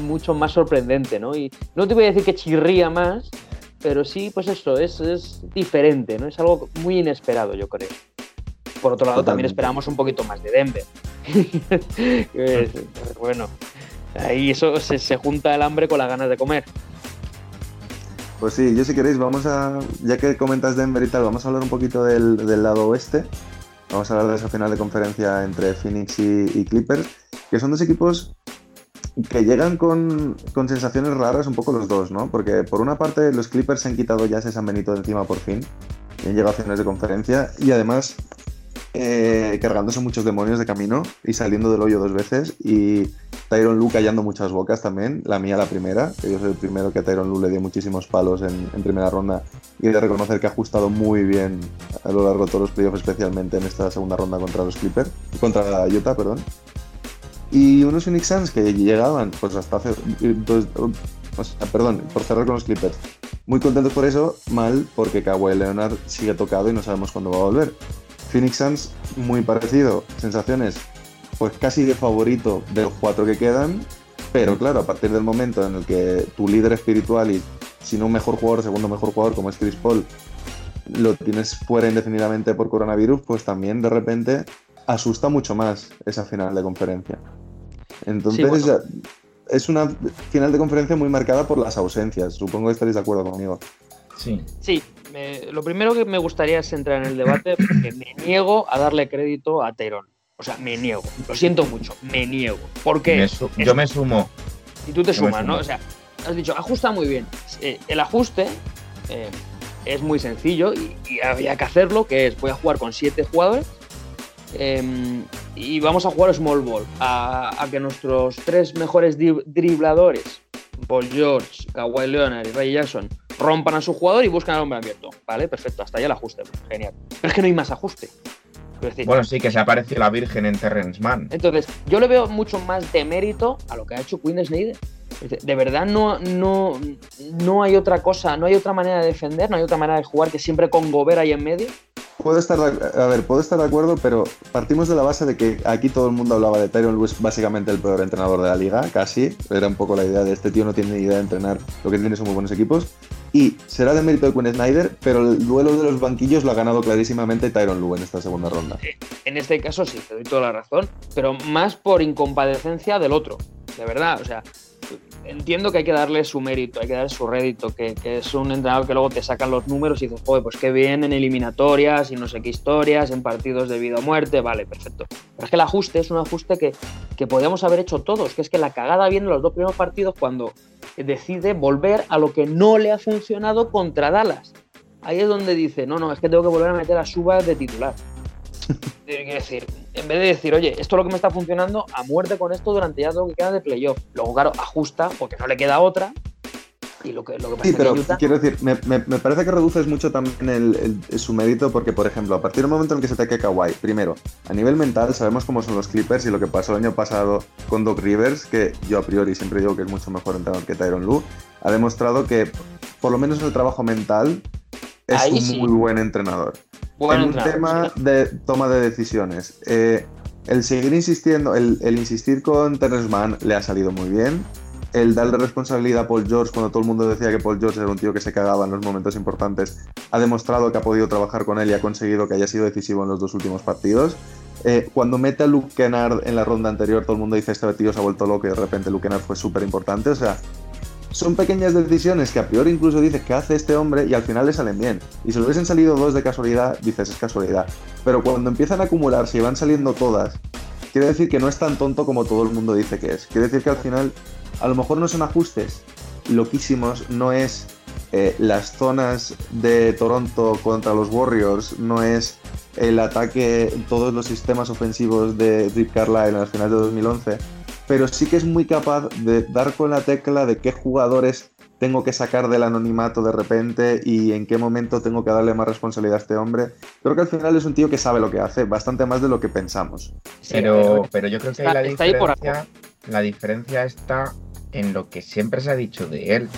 mucho más sorprendente, ¿no? Y no te voy a decir que chirría más, pero sí, pues eso, es, es diferente, ¿no? Es algo muy inesperado, yo creo. Por otro lado, también esperamos un poquito más de Denver. bueno, ahí eso se, junta el hambre con las ganas de comer. Pues sí, yo si queréis, vamos a, ya que comentas Denver y tal, vamos a hablar un poquito del, lado oeste. Vamos a hablar de esa final de conferencia entre Phoenix y, Clippers, que son dos equipos que llegan con, con, sensaciones raras un poco los dos, ¿no? Porque por una parte los Clippers se han quitado ya ese San Benito de encima por fin, y han llegado a finales de conferencia, y además eh, cargándose muchos demonios de camino y saliendo del hoyo dos veces. Y Tyron Lu callando muchas bocas también, la mía la primera, que yo soy el primero que a Tyron Lu le dio muchísimos palos en, primera ronda y de reconocer que ha ajustado muy bien a lo largo de todos los playoffs, especialmente en esta segunda ronda contra los Clippers, contra Utah, perdón. Y unos Phoenix que llegaban pues hasta hace perdón, por cerrar con los Clippers. Muy contentos por eso, mal porque Kawhi Leonard sigue tocado y no sabemos cuándo va a volver. Phoenix Suns, muy parecido. Sensaciones, pues casi de favorito de los cuatro que quedan. Pero claro, a partir del momento en el que tu líder espiritual y si no un mejor jugador, segundo mejor jugador como es Chris Paul, lo tienes fuera indefinidamente por coronavirus, pues también de repente asusta mucho más esa final de conferencia. Entonces es una final de conferencia muy marcada por las ausencias. Supongo que estaréis de acuerdo conmigo. Sí. Sí, lo primero que me gustaría es entrar en el debate porque me niego a darle crédito a Teron. O sea, me niego. Lo siento mucho, me niego. Porque yo me sumo. Y tú te sumas, ¿no? O sea, has dicho, ajusta muy bien. Eh, el ajuste eh, es muy sencillo y, había que hacerlo, que es voy a jugar con siete jugadores em, y vamos a jugar small ball. A, a que nuestros tres mejores dribladores, Paul George, Kawhi Leonard y Ray Jackson, rompan a su jugador y buscan al hombre abierto. Vale, perfecto, hasta ahí el ajuste. Genial. Pero es que no hay más ajuste. bueno, sí, que se apareció la Virgen en Terrence Mann. Entonces, yo le veo mucho más de mérito a lo que ha hecho Queen Snyder. De verdad no, no, no hay otra cosa, no hay otra manera de defender, no hay otra manera de jugar que siempre con Gobert ahí en medio. Puedo estar, a ver, puedo estar de acuerdo, pero partimos de la base de que aquí todo el mundo hablaba de Tyron Lewis, básicamente el peor entrenador de la liga, casi. Era un poco la idea de este tío no tiene ni idea de entrenar, lo que tiene son muy buenos equipos. Y será de mérito de Quinn Snyder, pero el duelo de los banquillos lo ha ganado clarísimamente Tyron Lue en esta segunda ronda. En este caso sí, te doy toda la razón, pero más por incompadecencia del otro. De verdad, o sea, entiendo que hay que darle su mérito, hay que darle su rédito, que, es un entrenador que luego te sacan los números y dices, joder, pues qué bien en eliminatorias y no sé qué historias, en partidos de vida o muerte, vale, perfecto. Pero es que el ajuste es un ajuste que, que podíamos haber hecho todos, que es que la cagada viene en los dos primeros partidos cuando decide volver a lo que no le ha funcionado contra Dallas. Ahí es donde dice, no, no, es que tengo que volver a meter a Subas de titular. Quiero decir, en vez de decir, oye, esto es lo que me está funcionando, a muerte con esto durante ya todo lo que queda de playoff. Luego, claro, ajusta porque no le queda otra. Y lo que, lo que pasa sí, pero quiero decir, me, parece que reduces mucho también el, su mérito porque, por ejemplo, a partir del momento en que se te cae Kawhi, primero, a nivel mental sabemos cómo son los Clippers y lo que pasó el año pasado con Doc Rivers, que yo a priori siempre digo que es mucho mejor entrenador que Tyron Lue, ha demostrado que, por lo menos en el trabajo mental, es un muy buen entrenador en un tema de toma de decisiones. Eh, el seguir insistiendo, el, insistir con Terrence Mann le ha salido muy bien. El darle responsabilidad a Paul George cuando todo el mundo decía que Paul George era un tío que se cagaba en los momentos importantes, ha demostrado que ha podido trabajar con él y ha conseguido que haya sido decisivo en los dos últimos partidos. Eh, cuando mete a Luke Kennard en la ronda anterior, todo el mundo dice este tío se ha vuelto loco y de repente Luke Kennard fue súper importante. O sea, son pequeñas decisiones que a priori incluso dices que hace este hombre y al final le salen bien. Y si le hubiesen salido dos de casualidad, dices es casualidad. Pero cuando empiezan a acumularse y van saliendo todas, quiere decir que no es tan tonto como todo el mundo dice que es. Quiere decir que al final a lo mejor no son ajustes loquísimos, no es eh, las zonas de Toronto contra los Warriors, no es el ataque, todos los sistemas ofensivos de Rip Carlisle en las finales de 2011 pero sí que es muy capaz de dar con la tecla de qué jugadores tengo que sacar del anonimato de repente y en qué momento tengo que darle más responsabilidad a este hombre. Creo que al final es un tío que sabe lo que hace, bastante más de lo que pensamos. Pero, pero yo creo que la, diferencia, la diferencia está en lo que siempre se ha dicho de él.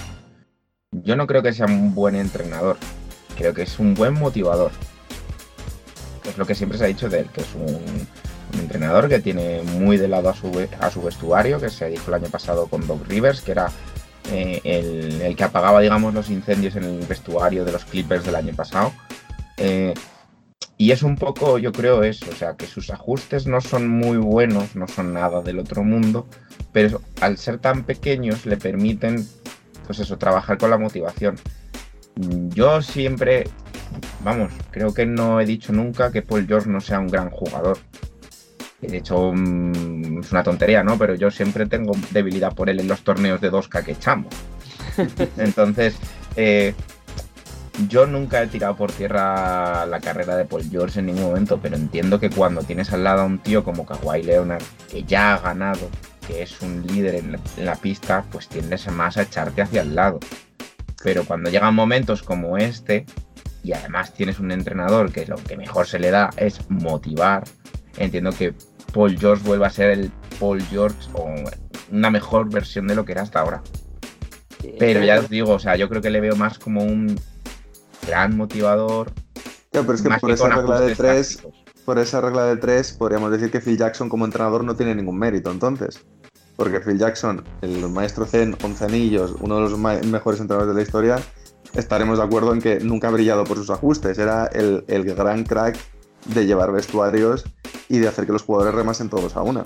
Yo no creo que sea un buen entrenador, creo que es un buen motivador. Es lo que siempre se ha dicho de él, que es un, un entrenador que tiene muy de lado a su, a su vestuario, que se dijo el año pasado con Doc Rivers, que era eh, el, que apagaba, digamos, los incendios en el vestuario de los Clippers del año pasado. Eh, Y es un poco, yo creo, eso, o sea, que sus ajustes no son muy buenos, no son nada del otro mundo, pero al ser tan pequeños le permiten, pues eso, trabajar con la motivación. Yo siempre, vamos, creo que no he dicho nunca que Paul George no sea un gran jugador. De hecho, mm, es una tontería, ¿no? Pero yo siempre tengo debilidad por él en los torneos de 2K que echamos. Entonces, eh, yo nunca he tirado por tierra la carrera de Paul George en ningún momento, pero entiendo que cuando tienes al lado a un tío como Kawhi Leonard, que ya ha ganado, que es un líder en la, pista, pues tiendes más a echarte hacia el lado. Pero cuando llegan momentos como este, y además tienes un entrenador que lo que mejor se le da es motivar, entiendo que Paul George vuelva a ser el Paul George o una mejor versión de lo que era hasta ahora. Pero ya os digo, o sea, yo creo que le veo más como un gran motivador. pero es que por esa regla de tres, por esa regla de tres, podríamos decir que Phil Jackson como entrenador no tiene ningún mérito, entonces. Porque Phil Jackson, el maestro Zen, 11 anillos, uno de los mejores entrenadores de la historia, estaremos de acuerdo en que nunca ha brillado por sus ajustes. Era el, el gran crack de llevar vestuarios y de hacer que los jugadores remasen todos a una.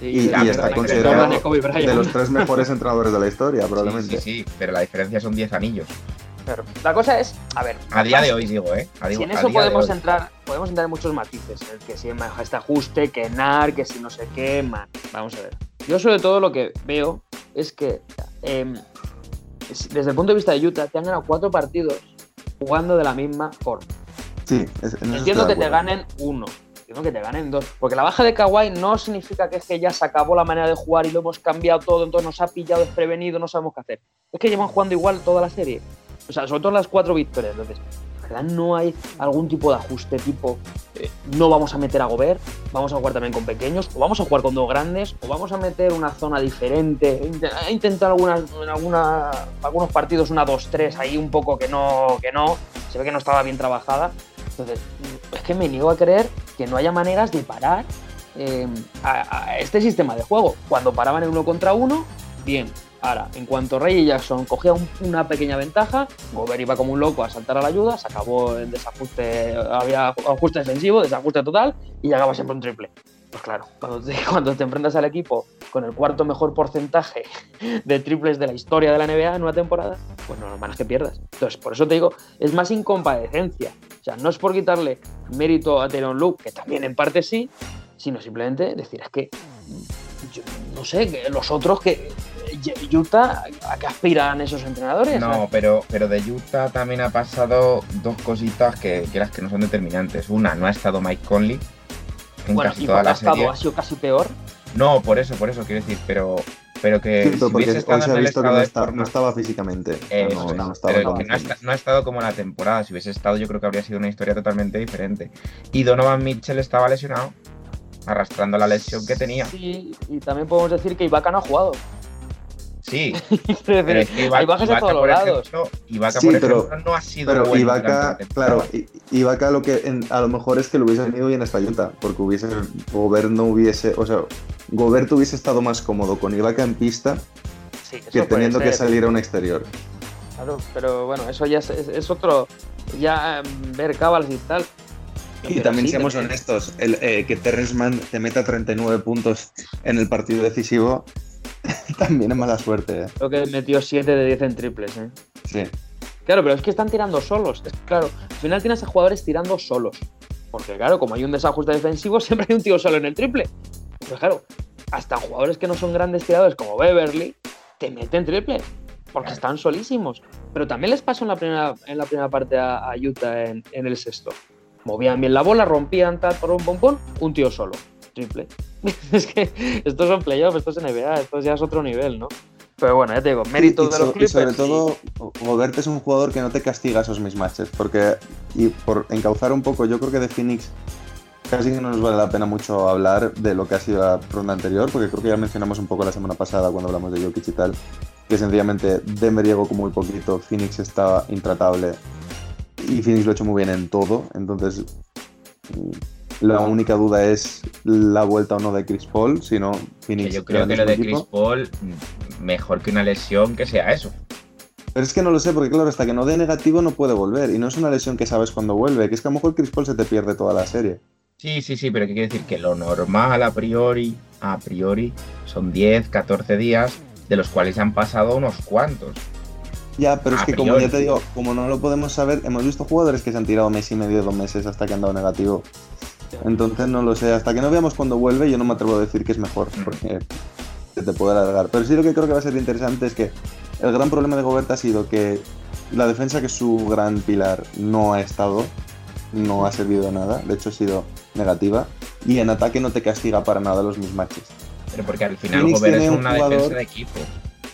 y, está considerado de los tres mejores entrenadores de la historia, probablemente. Sí, sí, pero la diferencia son 10 anillos. La cosa es, a ver. A día de hoy digo, ¿eh? si en eso podemos entrar, podemos entrar en muchos matices. El que si este ajuste, que NAR, que si no sé qué, man. Vamos a ver. Yo sobre todo lo que veo es que em, desde el punto de vista de Utah te han ganado cuatro partidos jugando de la misma forma. Sí, entiendo que te ganen uno, entiendo que te ganen dos, porque la baja de Kawhi no significa que es que ya se acabó la manera de jugar y lo hemos cambiado todo, entonces nos ha pillado desprevenido, no sabemos qué hacer. Es que llevan jugando igual toda la serie. O sea, sobre todo las cuatro victorias. Entonces, ¿verdad? No hay algún tipo de ajuste tipo eh, no vamos a meter a Gobert, vamos a jugar también con pequeños, o vamos a jugar con dos grandes, o vamos a meter una zona diferente. He intentado algunas, en alguna, algunos partidos una 2-3 ahí un poco que no, que no, se ve que no estaba bien trabajada. Entonces, es que me niego a creer que no haya maneras de parar eh, a, este sistema de juego. Cuando paraban en uno contra uno, bien, Ahora, en cuanto Rey Jackson cogía una pequeña ventaja, Gobert iba como un loco a saltar a la ayuda, se acabó el desajuste, había ajuste defensivo, desajuste total y llegaba siempre un triple. Pues claro, cuando te, cuando te enfrentas al equipo con el cuarto mejor porcentaje de triples de la historia de la NBA en una temporada, pues no, normal es que pierdas. Entonces, por eso te digo, es más incompadecencia. O sea, no es por quitarle mérito a Teron Luke, que también en parte sí, sino simplemente decir, es que, no sé, que los otros que Utah, ¿a qué aspiran esos entrenadores? No, pero, pero de Utah también ha pasado dos cositas que quieras que no son determinantes. Una, no ha estado Mike Conley en casi toda la ha serie. ¿Ha sido casi peor? No, por eso, por eso quiero decir, pero pero que si hubiese estado en el estado que no, estaba físicamente. no, ha estado como en la temporada. Si hubiese estado, yo creo que habría sido una historia totalmente diferente. Y Donovan Mitchell estaba lesionado, arrastrando la lesión que tenía. Sí, y también podemos decir que Ibaka no ha jugado. Sí, pero es que Ibaka, a todos los lados. Ibaka, por ejemplo, no ha sido pero bueno Ibaka, claro, Ibaka lo que a lo mejor es que lo hubiese venido bien esta Utah, porque hubiese Gobert no hubiese, o sea, Gobert hubiese estado más cómodo con Ibaka en pista que teniendo que salir a un exterior. Claro, pero bueno, eso ya es, otro, ya em, ver cábalas y tal. Y también seamos honestos, el, eh, que Terrence Mann te meta 39 puntos en el partido decisivo También es mala suerte. ¿eh? Creo que metió 7 de 10 en triples. ¿eh? Sí. Claro, pero es que están tirando solos. Claro, al final tienes a jugadores tirando solos. Porque claro, como hay un desajuste defensivo, siempre hay un tío solo en el triple. Pues claro, hasta jugadores que no son grandes tiradores como Beverly, te meten triple. Porque están solísimos. Pero también les pasó en la primera, en la primera parte a, Utah en, el sexto. Movían bien la bola, rompían, tal, por un pompón, un tío solo triple. es que estos son playoffs, esto es NBA, esto ya es otro nivel, ¿no? Pero bueno, ya te digo, mérito de los Clippers. Y sobre todo, Gobert es un jugador que no te castiga esos mismatches, porque, y por encauzar un poco, yo creo que de Phoenix casi que no nos vale la pena mucho hablar de lo que ha sido la ronda anterior, porque creo que ya mencionamos un poco la semana pasada cuando hablamos de Jokic y tal, que sencillamente Denver llegó con muy poquito, Phoenix estaba intratable y Phoenix lo ha hecho muy bien en todo, entonces la única duda es la vuelta o no de Chris Paul, si no, Yo creo que lo de Chris Paul, mejor que una lesión, que sea eso. Pero es que no lo sé, porque claro, hasta que no dé negativo no puede volver. Y no es una lesión que sabes cuándo vuelve, que es que a lo mejor Chris Paul se te pierde toda la serie. Sí, sí, sí, pero ¿qué quiere decir? Que lo normal a priori, a priori, son 10, 14 días, de los cuales ya han pasado unos cuantos. Ya, pero es que como ya te digo, como no lo podemos saber, hemos visto jugadores que se han tirado mes y medio, dos meses hasta que han dado negativo. Entonces no lo sé, hasta que no veamos cuando vuelve, yo no me atrevo a decir que es mejor, porque se te puede alargar. Pero sí lo que creo que va a ser interesante es que el gran problema de Gobert ha sido que la defensa, que es su gran pilar, no ha estado, no ha servido de nada, de hecho ha sido negativa, y en ataque no te castiga para nada los mismatches. Pero porque al final Phoenix Gobert es un una jugador- defensa de equipo.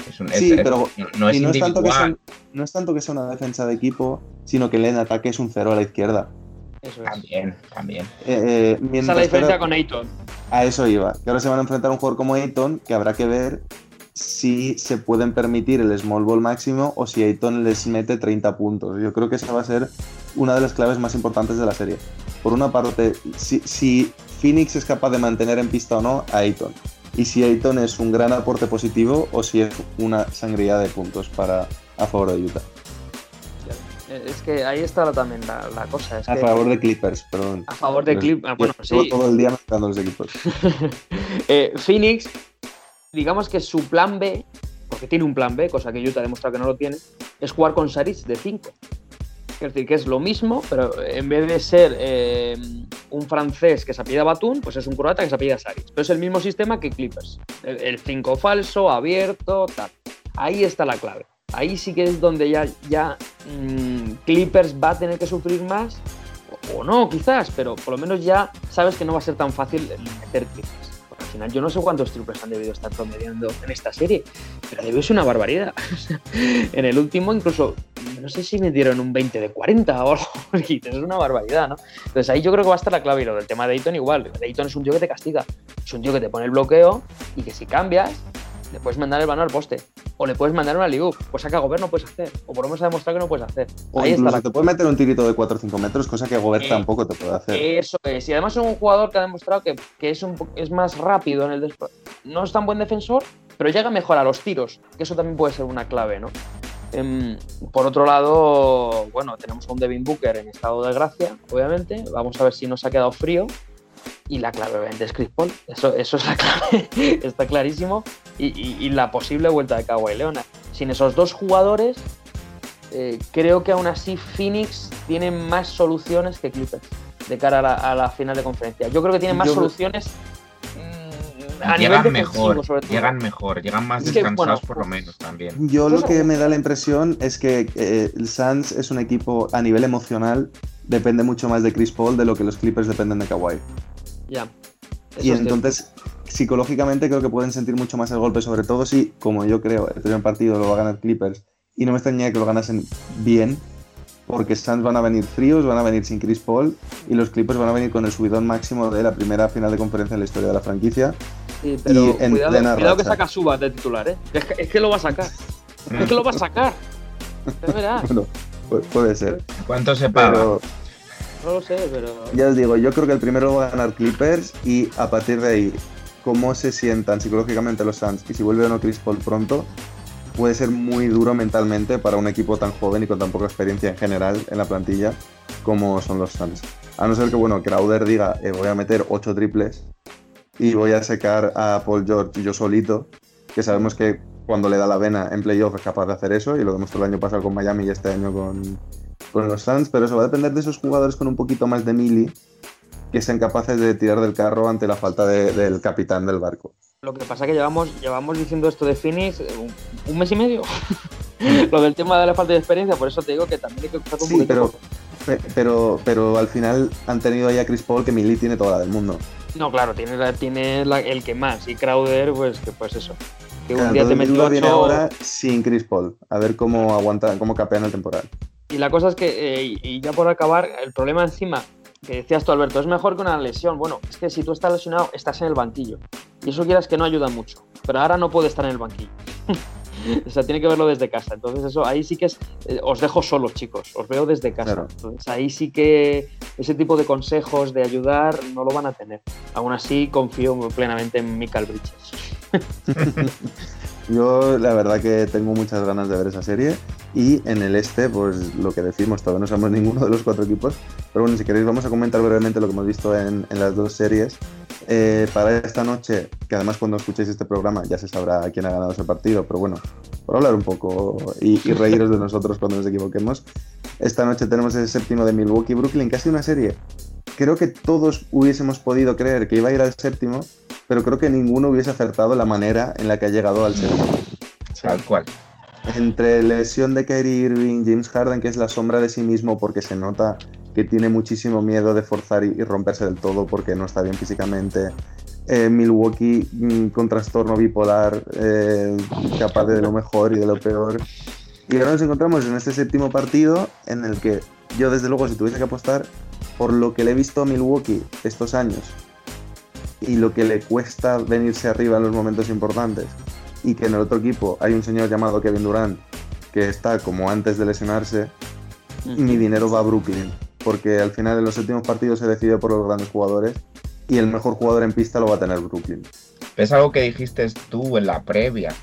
Es un, Sí, es- pero- no, no es y no es, tanto que sea, no es tanto que sea una defensa de equipo, sino que él en ataque es un cero a la izquierda. Eso es. También, también. Eh, eh, Esa es la diferencia pero- con Ayton. A eso iba. Que ahora se van a enfrentar a un jugador como Ayton, que habrá que ver si se pueden permitir el small ball máximo o si Ayton les mete 30 puntos. Yo creo que esa va a ser una de las claves más importantes de la serie. Por una parte, si, si Phoenix es capaz de mantener en pista o no a Ayton. Y si Ayton es un gran aporte positivo o si es una sangría de puntos para a favor de Utah. Es que ahí está también la, la cosa. Es A que favor de Clippers, perdón. a favor de Clip. ah, bueno, Llevo sí. todo el día mezclando los equipos. Eh, Phoenix, digamos que su plan B, porque tiene un plan B, cosa que Utah ha demostrado que no lo tiene, es jugar con Saris de 5. Es decir, que es lo mismo, pero en vez de ser eh, un francés que se apellida Batún, pues es un croata que se apellida Saris. Pero es el mismo sistema que Clippers. El 5 falso, abierto, tal. Ahí está la clave. Ahí sí que es donde ya, ya mm, Clippers va a tener que sufrir más, o, no, quizás, pero por lo menos ya sabes que no va a ser tan fácil meter triples. Porque al final yo no sé cuántos triples han debido estar promediando en esta serie, pero debió ser una barbaridad. En el último incluso, no sé si me dieron un 20 de 40 o algo, es una barbaridad, ¿no? Entonces ahí yo creo que va a estar la clave y lo del tema de Dayton igual. Dayton es un tío que te castiga, es un tío que te pone el bloqueo y que si cambias, le puedes mandar el balón al poste. O le puedes mandar una liup, cosa que a Gobert no puedes hacer. O por lo menos ha demostrado que no puedes hacer. O Ahí está la te puede meter un tirito de 4 o 5 metros, cosa que Gobert Eh, tampoco te puede hacer. Eso es. Y además es un jugador que ha demostrado que, que es, un, es más rápido en el. No es tan buen defensor, pero llega mejor a los tiros, que eso también puede ser una clave, ¿no? Em, por otro lado, bueno, tenemos a un Devin Booker en estado de gracia, obviamente. Vamos a ver si nos ha quedado frío. Y la clave, obviamente, es Chris Paul. Eso, eso es la clave, está clarísimo. Y, y- y la posible vuelta de Kawhi Leonard. Sin esos dos jugadores, eh, creo que aún así Phoenix tiene más soluciones que Clippers de cara a la, a la final de conferencia. Yo creo que tiene más Yo- soluciones mm, a nivel Llegan mejor, sobre todo. llegan mejor, llegan más Es que, descansados bueno, por lo menos también. Yo lo que me da la impresión es que eh, el Suns es un equipo a nivel emocional, depende mucho más de Chris Paul de lo que los Clippers dependen de Kawhi. Ya. Eso Y es entonces, psicológicamente creo que pueden sentir mucho más el golpe, sobre todo si, como yo creo, el primer partido lo va a ganar Clippers y no me extrañaría que lo ganasen bien, porque Suns van a venir fríos, van a venir sin Chris Paul y los Clippers van a venir con el subidón máximo de la primera final de conferencia en la historia de la franquicia. Sí, pero y en cuidado, plena cuidado que saca Subas de titular, ¿eh? Es que, es que lo va a sacar. es que lo va a sacar. Ya verás. Bueno, pu- puede ser. ¿Cuánto se paga? Pero No lo sé, pero. ya os digo, yo creo que el primero va a ganar Clippers y a partir de ahí, cómo se sientan psicológicamente los Suns y si vuelve o no Chris Paul pronto, puede ser muy duro mentalmente para un equipo tan joven y con tan poca experiencia en general en la plantilla como son los Suns. A no ser que, bueno, Crowder diga, eh, voy a meter 8 triples y voy a secar a Paul George yo solito, que sabemos que cuando le da la vena en playoff es capaz de hacer eso y lo demostró el año pasado con Miami y este año con, con los Suns, pero eso va a depender de esos jugadores con un poquito más de mili que sean capaces de tirar del carro ante la falta de- del capitán del barco. Lo que pasa es que llevamos, llevamos diciendo esto de Phoenix eh, un, un mes y medio. lo del tema de la falta de experiencia, por eso te digo que también hay que buscar un Sí, poquito. pero, pe- pero, pero al final han tenido ahí a Chris Paul que Mili tiene toda la del mundo. No, claro, tiene, la- tiene la- el que más. Y Crowder, pues, que, pues eso. Que un Claro, día te metió viene ahora sin Chris Paul, a ver cómo aguanta, cómo capean el temporal. Y la cosa es que, eh, y- ya por acabar, el problema encima, que decías tú, Alberto, es mejor que una lesión. Bueno, es que si tú estás lesionado, estás en el banquillo. Y eso quieras que no ayuda mucho. Pero ahora no puede estar en el banquillo. o sea, tiene que verlo desde casa. Entonces, eso ahí sí que es. eh, os dejo solos, chicos. Os veo desde casa. Claro. Entonces, ahí sí que ese tipo de consejos de ayudar no lo van a tener. Aún así, confío plenamente en Michael Bridges. Yo la verdad que tengo muchas ganas de ver esa serie y en el este, pues lo que decimos, todavía no sabemos ninguno de los cuatro equipos, pero bueno, si queréis vamos a comentar brevemente lo que hemos visto en, en las dos series. Eh, para esta noche, que además cuando escuchéis este programa ya se sabrá quién ha ganado ese partido, pero bueno, por hablar un poco y, y reíros de nosotros cuando nos equivoquemos, esta noche tenemos el séptimo de Milwaukee-Brooklyn, que ha sido una serie creo que todos hubiésemos podido creer que iba a ir al séptimo, pero creo que ninguno hubiese acertado la manera en la que ha llegado al séptimo. Tal cual. Entre lesión de Kyrie Irving, James Harden, que es la sombra de sí mismo porque se nota que tiene muchísimo miedo de forzar y, y romperse del todo porque no está bien físicamente. Eh, Milwaukee mm, con trastorno bipolar, eh, capaz de lo mejor y de lo peor. Y ahora nos encontramos en este séptimo partido en el que yo desde luego si tuviese que apostar por lo que le he visto a Milwaukee estos años y lo que le cuesta venirse arriba en los momentos importantes y que en el otro equipo hay un señor llamado Kevin Durant que está como antes de lesionarse, mi dinero va a Brooklyn porque al final en los últimos partidos se decide por los grandes jugadores y el mejor jugador en pista lo va a tener Brooklyn. Es algo que dijiste tú en la previa.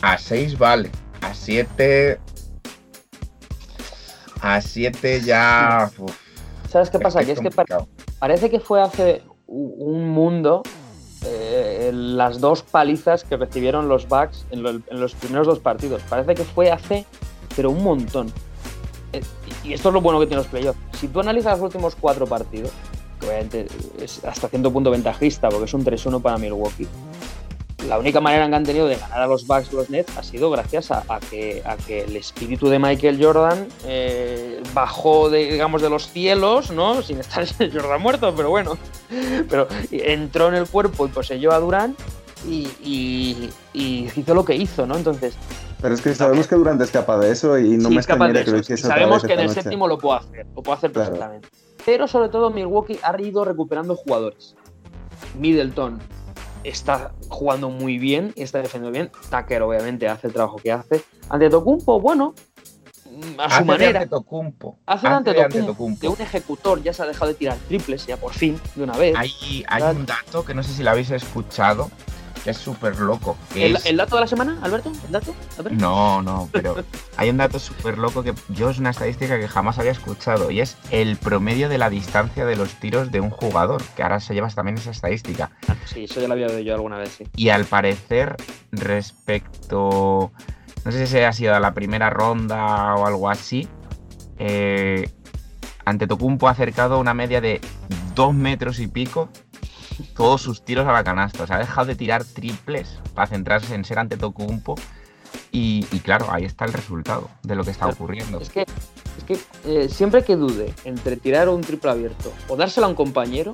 A 6 vale. A 7. A 7 ya. uf, ¿Sabes qué pasa? Que es que parece que fue hace un mundo eh, las dos palizas que recibieron los Bucks en, lo- en los primeros dos partidos. Parece que fue hace, pero un montón. Eh, y y esto es lo bueno que tienen los playoffs. Si tú analizas los últimos cuatro partidos, que obviamente es hasta cierto punto ventajista porque es un 3-1 para Milwaukee, la única manera que han tenido de ganar a los Bucks los Nets ha sido gracias a, a que, a que el espíritu de Michael Jordan eh, bajó, de, digamos, de los cielos, ¿no? Sin estar Jordan muerto, pero bueno. Pero entró en el cuerpo y poseyó a Durant y, y- y hizo lo que hizo, ¿no? Entonces, Pero es que sabemos que Durant es capaz de eso y no sí, me es capaz de extrañaría que lo hiciese sabemos que en el noche. séptimo lo puede hacer, lo puede hacer Claro. perfectamente. Pero sobre todo Milwaukee ha ido recuperando jugadores. Middleton está jugando muy bien y está defendiendo bien. Tucker obviamente hace el trabajo que hace. Ante Tocumpo, bueno, mm, a su Hace de manera. Antetokounmpo. Hace de Hace de Antetokounmpo, de un ejecutor, ya se ha dejado de tirar triples ya por fin, de una vez. Hay, hay un dato que no sé si lo habéis escuchado, que es súper loco. ¿El, es- el dato de la semana, Alberto? ¿El dato? No, no, pero hay un dato súper loco que yo es una estadística que jamás había escuchado y es el promedio de la distancia de los tiros de un jugador, que ahora se lleva también esa estadística. Ah, Sí, eso ya lo había oído yo alguna vez, sí. Y al parecer, respecto, no sé si ha sido a la primera ronda o algo así, eh, Antetokounmpo ha acercado una media de dos metros y pico todos sus tiros a la canasta. O sea, ha dejado de tirar triples para centrarse en ser Antetokounmpo y, y claro, ahí está el resultado de lo que está ocurriendo. Es que, es que eh, siempre que dude entre tirar un triple abierto o dárselo a un compañero,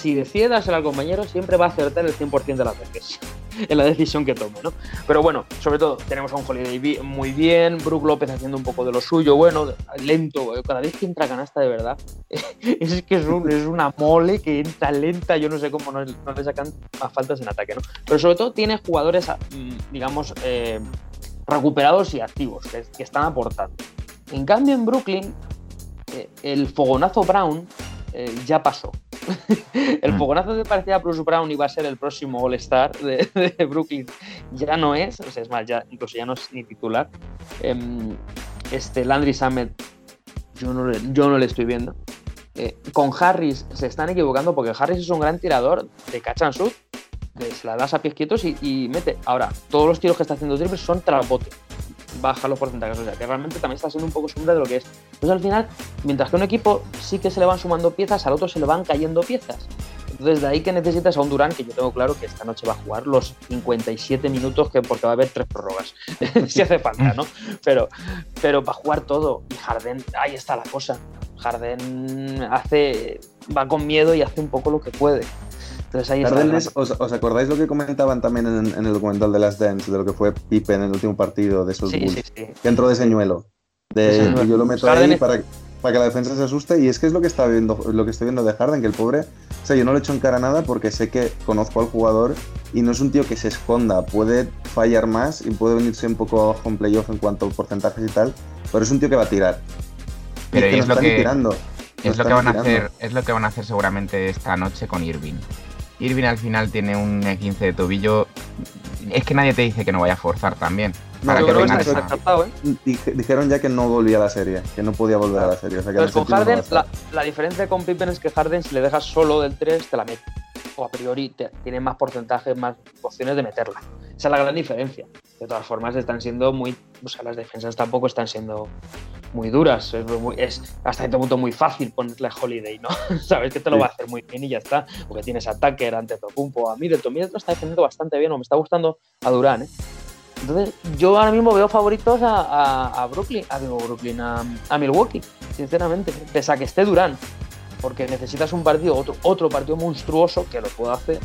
si decide dárselo al compañero, siempre va a acertar el 100% de las veces en la decisión que tome, ¿no? Pero bueno, sobre todo, tenemos a un Holiday muy bien, Brook López haciendo un poco de lo suyo, bueno, lento, eh, cada vez que entra canasta de verdad, es que es, un- es una mole que entra lenta, yo no sé cómo no, le sacan más faltas en ataque, ¿no? Pero sobre todo tiene jugadores, mm, digamos, eh, recuperados y activos, que, que están aportando. En cambio, en Brooklyn, eh, el fogonazo Brown eh, ya pasó. el Mm. fogonazo que parecía Bruce Brown iba a ser el próximo All-Star de, de Brooklyn ya no es, o sea, es más, ya incluso ya no es ni titular. Em, este Landry Summit, yo no, yo no le estoy viendo. Eh, con Harris se están equivocando porque Harris es un gran tirador de catch and shoot, que se la das a pies quietos y, y mete. Ahora, todos los tiros que está haciendo triples son trabote. Baja los porcentajes, o sea, que realmente también está siendo un poco sombra de lo que es. Entonces, al final, mientras que a un equipo sí que se le van sumando piezas, al otro se le van cayendo piezas. Entonces, de ahí que necesitas a un Durán, que yo tengo claro que esta noche va a jugar los 57 minutos, que porque va a haber tres prórrogas, si hace falta, ¿no? Pero, pero para jugar todo. Y Harden, ahí está la cosa. Harden hace, va con miedo y hace un poco lo que puede. Entonces ahí ¿os, os acordáis lo que comentaban también en, en el documental de Last Dance, de lo que fue Pipe en el último partido de esos Sí, Bulls? sí, sí. Que entró de señuelo. De. Yo lo meto Harden ahí es- para, para que la defensa se asuste. Y es que es lo que, está viendo, lo que estoy viendo de Harden, que el pobre. O sea, yo no le echo en cara nada porque sé que conozco al jugador y no es un tío que se esconda. Puede fallar más y puede venirse un poco abajo en playoff en cuanto a porcentajes y tal. Pero es un tío que va a tirar. Pero y es no lo está ni que- tirando. Es No lo, que están van a tirando. hacer, es lo que van a hacer seguramente esta noche con Irving. Irving al final tiene un 15 de tobillo es que nadie te dice que no vaya a forzar también. No, para que creo que esa- ¿eh? Dije- Dijeron ya que no volvía a la serie, que no podía volver a la serie. O sea, que Entonces, el con no Harden, la diferencia con Pippen es que Harden, si le dejas solo del 3, te la mete. O a priori te- tiene más porcentaje, más opciones de meterla. Esa es la gran diferencia. De todas formas, están siendo muy. O sea, las defensas tampoco están siendo muy duras. Es, muy- es hasta cierto punto muy fácil ponerle a Holiday, ¿no? Sabes que te lo Sí. va a hacer muy bien y ya está. Porque tienes a Tucker ante Tocumpo, a Middleton. Middleton está defendiendo bastante bien, o me está gustando a Durán, ¿eh? Entonces, yo ahora mismo veo favoritos a, a- a Brooklyn, a, digo, Brooklyn, a, a Milwaukee, sinceramente, pese a que esté Durán, porque necesitas un partido, otro, otro partido monstruoso, que lo puedo hacer,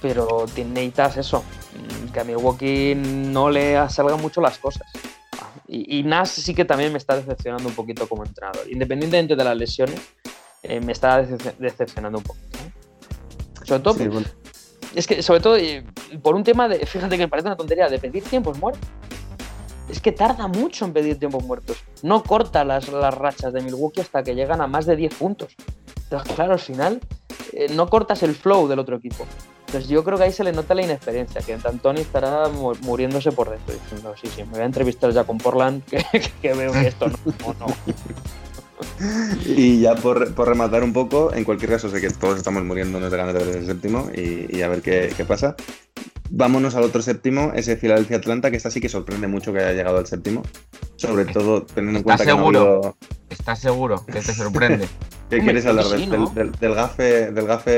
pero necesitas eso, que a Milwaukee no le salgan mucho las cosas. Y, y Nash sí que también me está decepcionando un poquito como entrenador, independientemente de las lesiones, eh, me está decep- decepcionando un poquito. ¿eh? Sobre todo Sí, bueno, es que, sobre todo, eh, por un tema de. Fíjate que me parece una tontería, de pedir tiempos muertos. Es que tarda mucho en pedir tiempos muertos. No corta las, las rachas de Milwaukee hasta que llegan a más de 10 puntos. Entonces, claro, al final eh, no cortas el flow del otro equipo. Entonces, yo creo que ahí se le nota la inexperiencia, que D'Antoni estará mu- muriéndose por dentro, diciendo: Sí, sí, me voy a entrevistar ya con Portland, que, veo que esto no, no". Y ya por, por rematar un poco, en cualquier caso sé que todos estamos muriéndonos de ganas de ver el séptimo y, y a ver qué, qué pasa. Vámonos al otro séptimo, ese Philadelphia Atlanta, que esta sí que sorprende mucho que haya llegado al séptimo. Sobre todo teniendo en ¿Estás cuenta que no habido- ¿Estás seguro que te sorprende? ¿Qué Hombre, quieres hablar? sí, del, ¿no? del- gafe, del gafe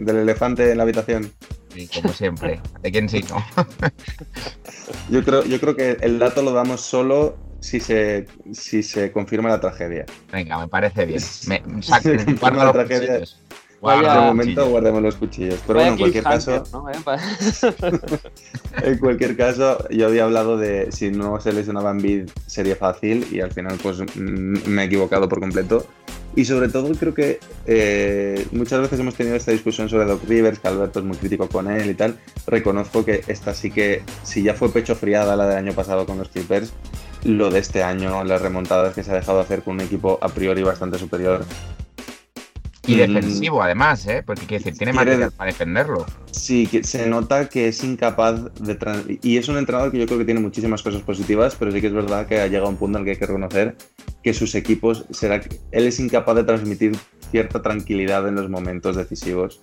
del elefante en la habitación? Sí, como siempre. ¿De quién sí? No? Yo creo, yo creo que el dato lo damos solo si se, si se confirma la tragedia. Venga, me parece bien. Me, Sí, guarda la tragedia. cuchillos. Guarda de momento cuchillos. guardemos los cuchillos. Pero Vaya bueno, en cualquier caso, en cualquier caso, yo había hablado de si no se lesionaba Embiid sería fácil y al final pues mm, me he equivocado por completo. Y sobre todo creo que eh, muchas veces hemos tenido esta discusión sobre Doc Rivers, que Alberto es muy crítico con él y tal. Reconozco que esta sí que, si ya fue pecho friada la del año pasado con los Clippers, lo de este año, las remontadas que se ha dejado hacer con un equipo a priori bastante superior, Y Mm. defensivo, además, ¿eh? Porque quiere decir, tiene material para defenderlo. Sí, que se nota que es incapaz de... Y es un entrenador que yo creo que tiene muchísimas cosas positivas, pero sí que es verdad que ha llegado a un punto en el que hay que reconocer que sus equipos, será él es incapaz de transmitir cierta tranquilidad en los momentos decisivos.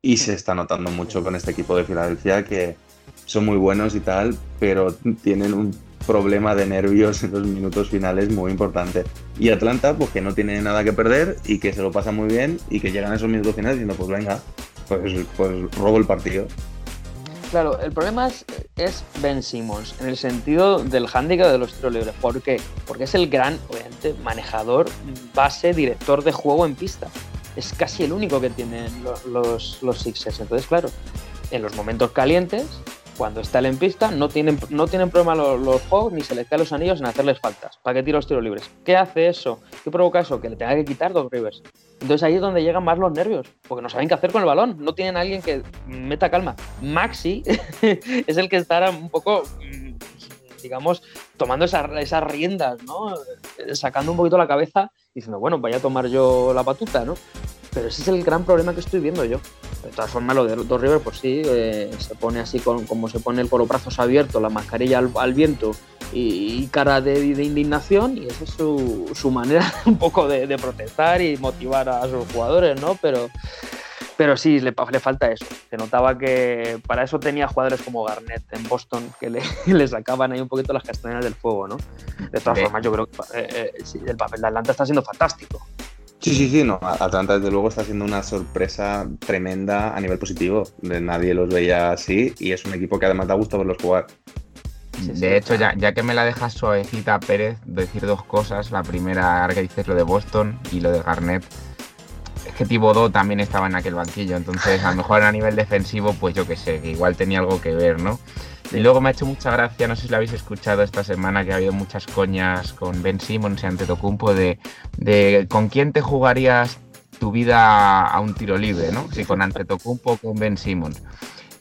Y se está notando mucho con este equipo de Filadelfia que son muy buenos y tal, pero tienen un problema de nervios en los minutos finales muy importante. Y Atlanta, pues que no tiene nada que perder y que se lo pasa muy bien y que llegan a esos minutos finales diciendo, pues venga, pues, pues robo el partido. Claro, el problema es, Ben Simmons, en el sentido del hándicap de los tiros libres. ¿Por qué? Porque es el gran, obviamente, manejador, base, director de juego en pista. Es casi el único que tienen lo- los, los Sixers. Entonces, claro, en los momentos calientes, cuando está él en pista, no tienen, no tienen problema los, los Hawks ni se les caen los anillos en hacerles faltas. ¿Para qué tiro los tiros libres? ¿Qué hace eso? ¿Qué provoca eso? Que le tenga que quitar Doc Rivers. Entonces ahí es donde llegan más los nervios, porque no saben qué hacer con el balón. No tienen a alguien que meta calma. Maxi es el que está un poco, mm, digamos, tomando esas, esas riendas, ¿no? Eh, Sacando un poquito la cabeza diciendo, bueno, vaya a tomar yo la batuta, ¿no? Pero ese es el gran problema que estoy viendo yo. De todas formas, lo de Dos River, pues sí, eh, se pone así con, como se pone con los brazos abiertos, la mascarilla al, al viento y, y cara de, de indignación, y esa es su, su manera un poco de, de protestar y motivar a sus jugadores, ¿no? Pero, pero sí, le, le falta eso. Se notaba que para eso tenía jugadores como Garnett en Boston que le, le sacaban ahí un poquito las castañas del fuego, ¿no? De todas Sí. formas, yo creo que eh, eh, sí, el papel de Atlanta está siendo fantástico. Sí, sí, sí, no. Atlanta desde luego está siendo una sorpresa tremenda a nivel positivo. De Nadie los veía así y es un equipo que además da gusto verlos jugar. De hecho, ya, ya que me la dejas suavecita, Pérez, decir dos cosas. La primera, ahora que dices lo de Boston y lo de Garnett. Es que Thibodeau también estaba en aquel banquillo, entonces a lo mejor a nivel defensivo, pues yo qué sé, que igual tenía algo que ver, ¿no? Y luego me ha hecho mucha gracia, no sé si lo habéis escuchado esta semana, que ha habido muchas coñas con Ben Simmons y Antetokounmpo de, de con quién te jugarías tu vida a un tiro libre, ¿no? Si con Antetokounmpo o con Ben Simmons.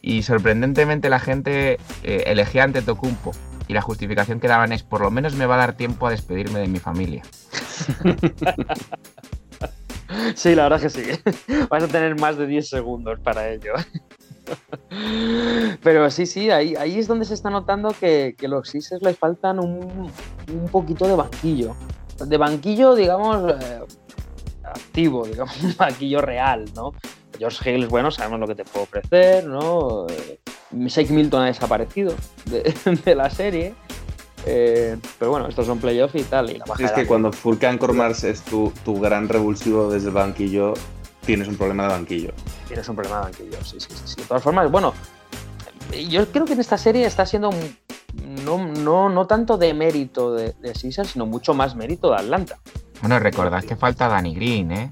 Y sorprendentemente la gente eh, elegía Antetokounmpo y la justificación que daban es por lo menos me va a dar tiempo a despedirme de mi familia. Sí, la verdad que sí. Vas a tener más de 10 segundos para ello. Pero sí, sí, ahí, ahí es donde se está notando que, que los Sixers les faltan un, un, poquito de banquillo. De banquillo, digamos, eh, activo, digamos, un banquillo real, ¿no? George Hales, bueno, sabemos lo que te puede ofrecer, ¿no? Eh, Shake Milton ha desaparecido de, de la serie. Eh, pero bueno, estos son playoffs y tal. Y la es que cuando Furkan Kormars es tu, tu, gran revulsivo desde el banquillo, tienes un problema de banquillo. Tienes un problema de banquillo, sí, sí, sí. De todas formas, bueno, yo creo que en esta serie está siendo no, no, no tanto de mérito de, de sino mucho más mérito de Atlanta. Bueno, recordad que falta Danny Green, ¿eh?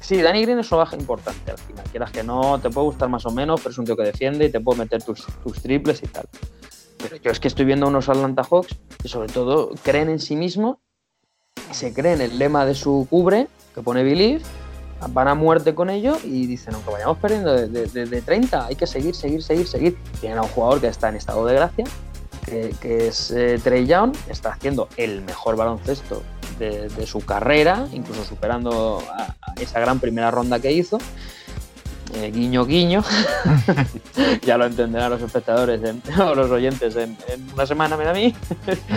Sí, Danny Green es una baja importante al final. Quieras que no, te puede gustar más o menos, pero es un tío que defiende y te puede meter tus, tus triples y tal. Pero yo es que estoy viendo unos Atlanta Hawks que sobre todo creen en sí mismos, se creen el lema de su cubre, que pone Believe, van a muerte con ello y dicen, aunque vayamos perdiendo de, de, de 30, hay que seguir, seguir, seguir, seguir. Tienen a un jugador que está en estado de gracia, que, que es eh, Trey Young, está haciendo el mejor baloncesto de, de su carrera, incluso superando a, a esa gran primera ronda que hizo. Eh, guiño, guiño. ya lo entenderán los espectadores en, o los oyentes en, en, una semana, me da a mí.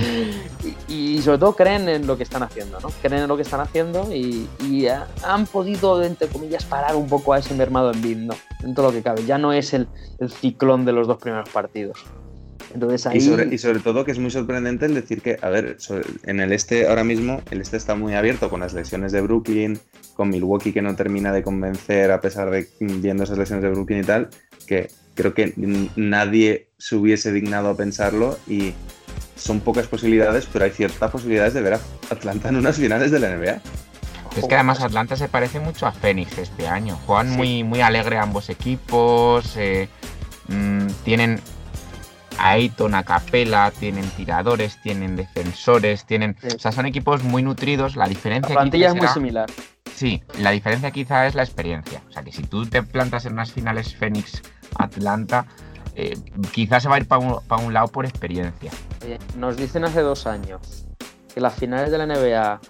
y, y, sobre todo creen en lo que están haciendo, ¿no? Creen en lo que están haciendo y, y ha, han podido, entre comillas, parar un poco a ese mermado en BIM, ¿no? En todo lo que cabe. Ya no es el, el ciclón de los dos primeros partidos. Entonces ahí... y, sobre, y, sobre, todo que es muy sorprendente el decir que, a ver, sobre, en el este ahora mismo, el este está muy abierto con las lesiones de Brooklyn, con Milwaukee que no termina de convencer a pesar de viendo esas lesiones de Brooklyn y tal, que creo que nadie se hubiese dignado a pensarlo y son pocas posibilidades, pero hay ciertas posibilidades de ver a Atlanta en unas finales de la NBA. Es que además Atlanta se parece mucho a Phoenix este año. Juegan sí. muy, muy alegre ambos equipos, eh, mmm, tienen a Ayton, a Capela, tienen tiradores, tienen defensores, tienen. Sí. O sea, son equipos muy nutridos. La diferencia. La plantilla es muy similar. Sí, la diferencia quizá es la experiencia. O sea, que si tú te plantas en unas finales Phoenix-Atlanta, eh, quizás se va a ir para un, pa un, lado por experiencia. Oye, nos dicen hace dos años que las finales de la NBA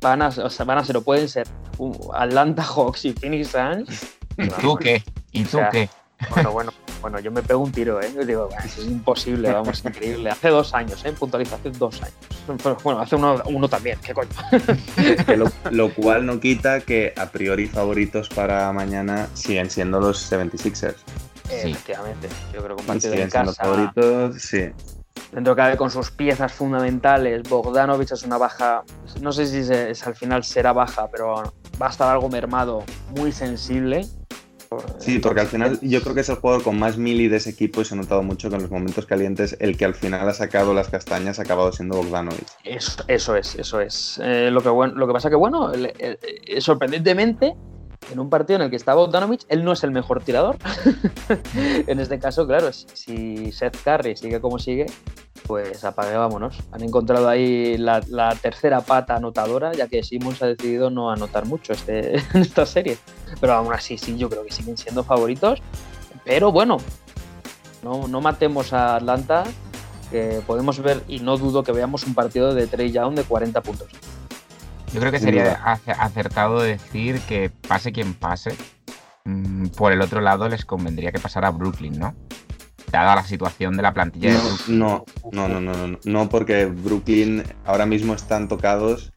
van a, o sea, van a ser o pueden ser Atlanta Hawks y Phoenix Suns. ¿Y tú qué? ¿Y tú o sea, qué? Bueno, bueno, bueno, yo me pego un tiro, ¿eh? Yo digo, es imposible, vamos, increíble. Hace dos años, ¿eh? Puntualiza, hace dos años. Bueno, hace uno, uno también, ¿qué coño? lo, lo, cual no quita que a priori favoritos para mañana siguen siendo los 76ers. Sí. Efectivamente, yo creo que un partido en casa. favoritos, sí. Dentro cabe con sus piezas fundamentales, Bogdanovich es una baja, no sé si al final será baja, pero va a estar algo mermado, muy sensible Sí, porque al final yo creo que es el jugador con más mili de ese equipo y se ha notado mucho que en los momentos calientes el que al final ha sacado las castañas ha acabado siendo Bogdanovic. Eso, eso es, eso es. Eh, lo, que bueno, lo que pasa que, bueno, eh, eh, sorprendentemente, en un partido en el que está Bogdanovic, él no es el mejor tirador. en este caso, claro, si, si Seth Curry sigue como sigue, pues apague, vámonos. Han encontrado ahí la, la, tercera pata anotadora, ya que Simmons ha decidido no anotar mucho este, en esta serie. Pero aún así, sí, yo creo que siguen siendo favoritos. Pero bueno, no, no matemos a Atlanta, que podemos ver, y no dudo que veamos un partido de Trey Young de 40 puntos. Yo creo que sería acertado decir que pase quien pase, mm, por el otro lado les convendría que pasara a Brooklyn, ¿no? dada la situación de la plantilla no, de Brooklyn. No, no, no, no, no, no, porque Brooklyn ahora mismo están tocados,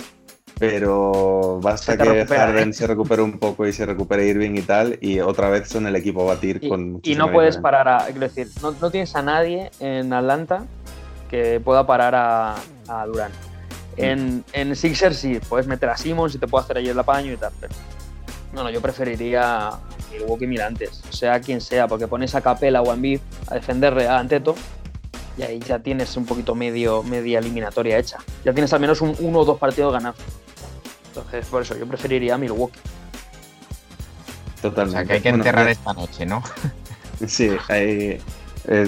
pero basta que recupera, Harden ¿eh? se recupere un poco y se recupere Irving y tal, y otra vez son el equipo a batir y, con Y no puedes parar a, quiero decir, no, no, tienes a nadie en Atlanta que pueda parar a, a Durán. En, en Sixers sí, puedes meter a Simmons y te puede hacer ahí el apaño y tal, pero no, no, yo preferiría Milwaukee mil antes, sea quien sea, porque pones a Capela o a Embiid a defender a Anteto y ahí ya tienes un poquito medio, media eliminatoria hecha. Ya tienes al menos un, uno o dos partidos ganados. Entonces, por eso yo preferiría a Milwaukee. Totalmente. O sea, que hay que enterrar bueno, esta noche, ¿no? Sí, hay, eh,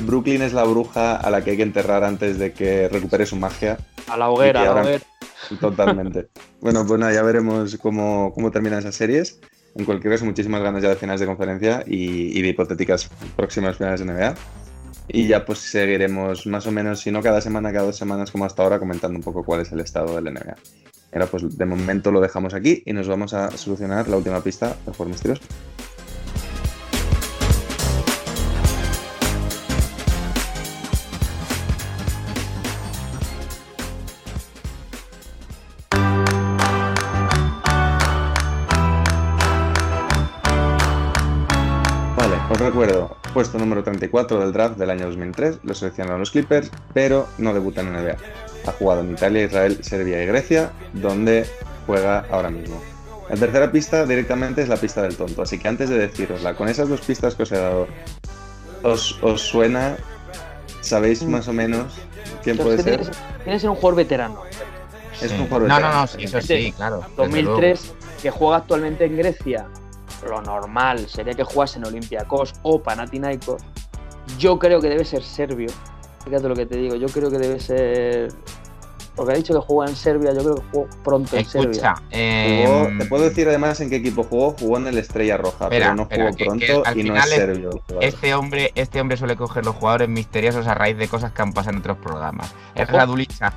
Brooklyn es la bruja a la que hay que enterrar antes de que recupere su magia. A la hoguera, a la hoguera. Totalmente. bueno, pues nada, ya veremos cómo, cómo terminan esas series. En cualquier caso, muchísimas ganas ya de finales de conferencia y, y, de hipotéticas próximas finales de NBA. Y ya pues seguiremos más o menos, si no cada semana, cada dos semanas como hasta ahora, comentando un poco cuál es el estado del NBA. Ahora pues de momento lo dejamos aquí y nos vamos a solucionar la última pista de Juego Misterioso. Recuerdo, puesto número 34 del draft del año 2003, lo seleccionaron los Clippers, pero no debuta en NBA. Ha jugado en Italia, Israel, Serbia y Grecia, donde juega ahora mismo. La tercera pista directamente es la pista del tonto, así que antes de decirosla, con esas dos pistas que os he dado, ¿os, os suena? ¿Sabéis más o menos quién puede ser? Tiene, tiene que ser un jugador veterano. Es Sí. un jugador No, no, veterano. no, sí, eso sí, claro. desde 2003, que juega actualmente en Grecia, lo normal sería que jugase en Olympiacos o Panathinaikos. Yo creo que debe ser serbio. Fíjate lo que te digo, yo creo que debe ser. Porque ha dicho que juega en Serbia, yo creo que jugó pronto en. Serbia. Escucha, eh, Jugó- te puedo decir además en qué equipo jugó. Jugó en el Estrella Roja, Espera, pero no espera, jugó que- pronto que al y no es final es- serbio. Este hombre, este hombre suele coger los jugadores misteriosos a raíz de cosas que han pasado en otros programas. Es Ojo. Radulica.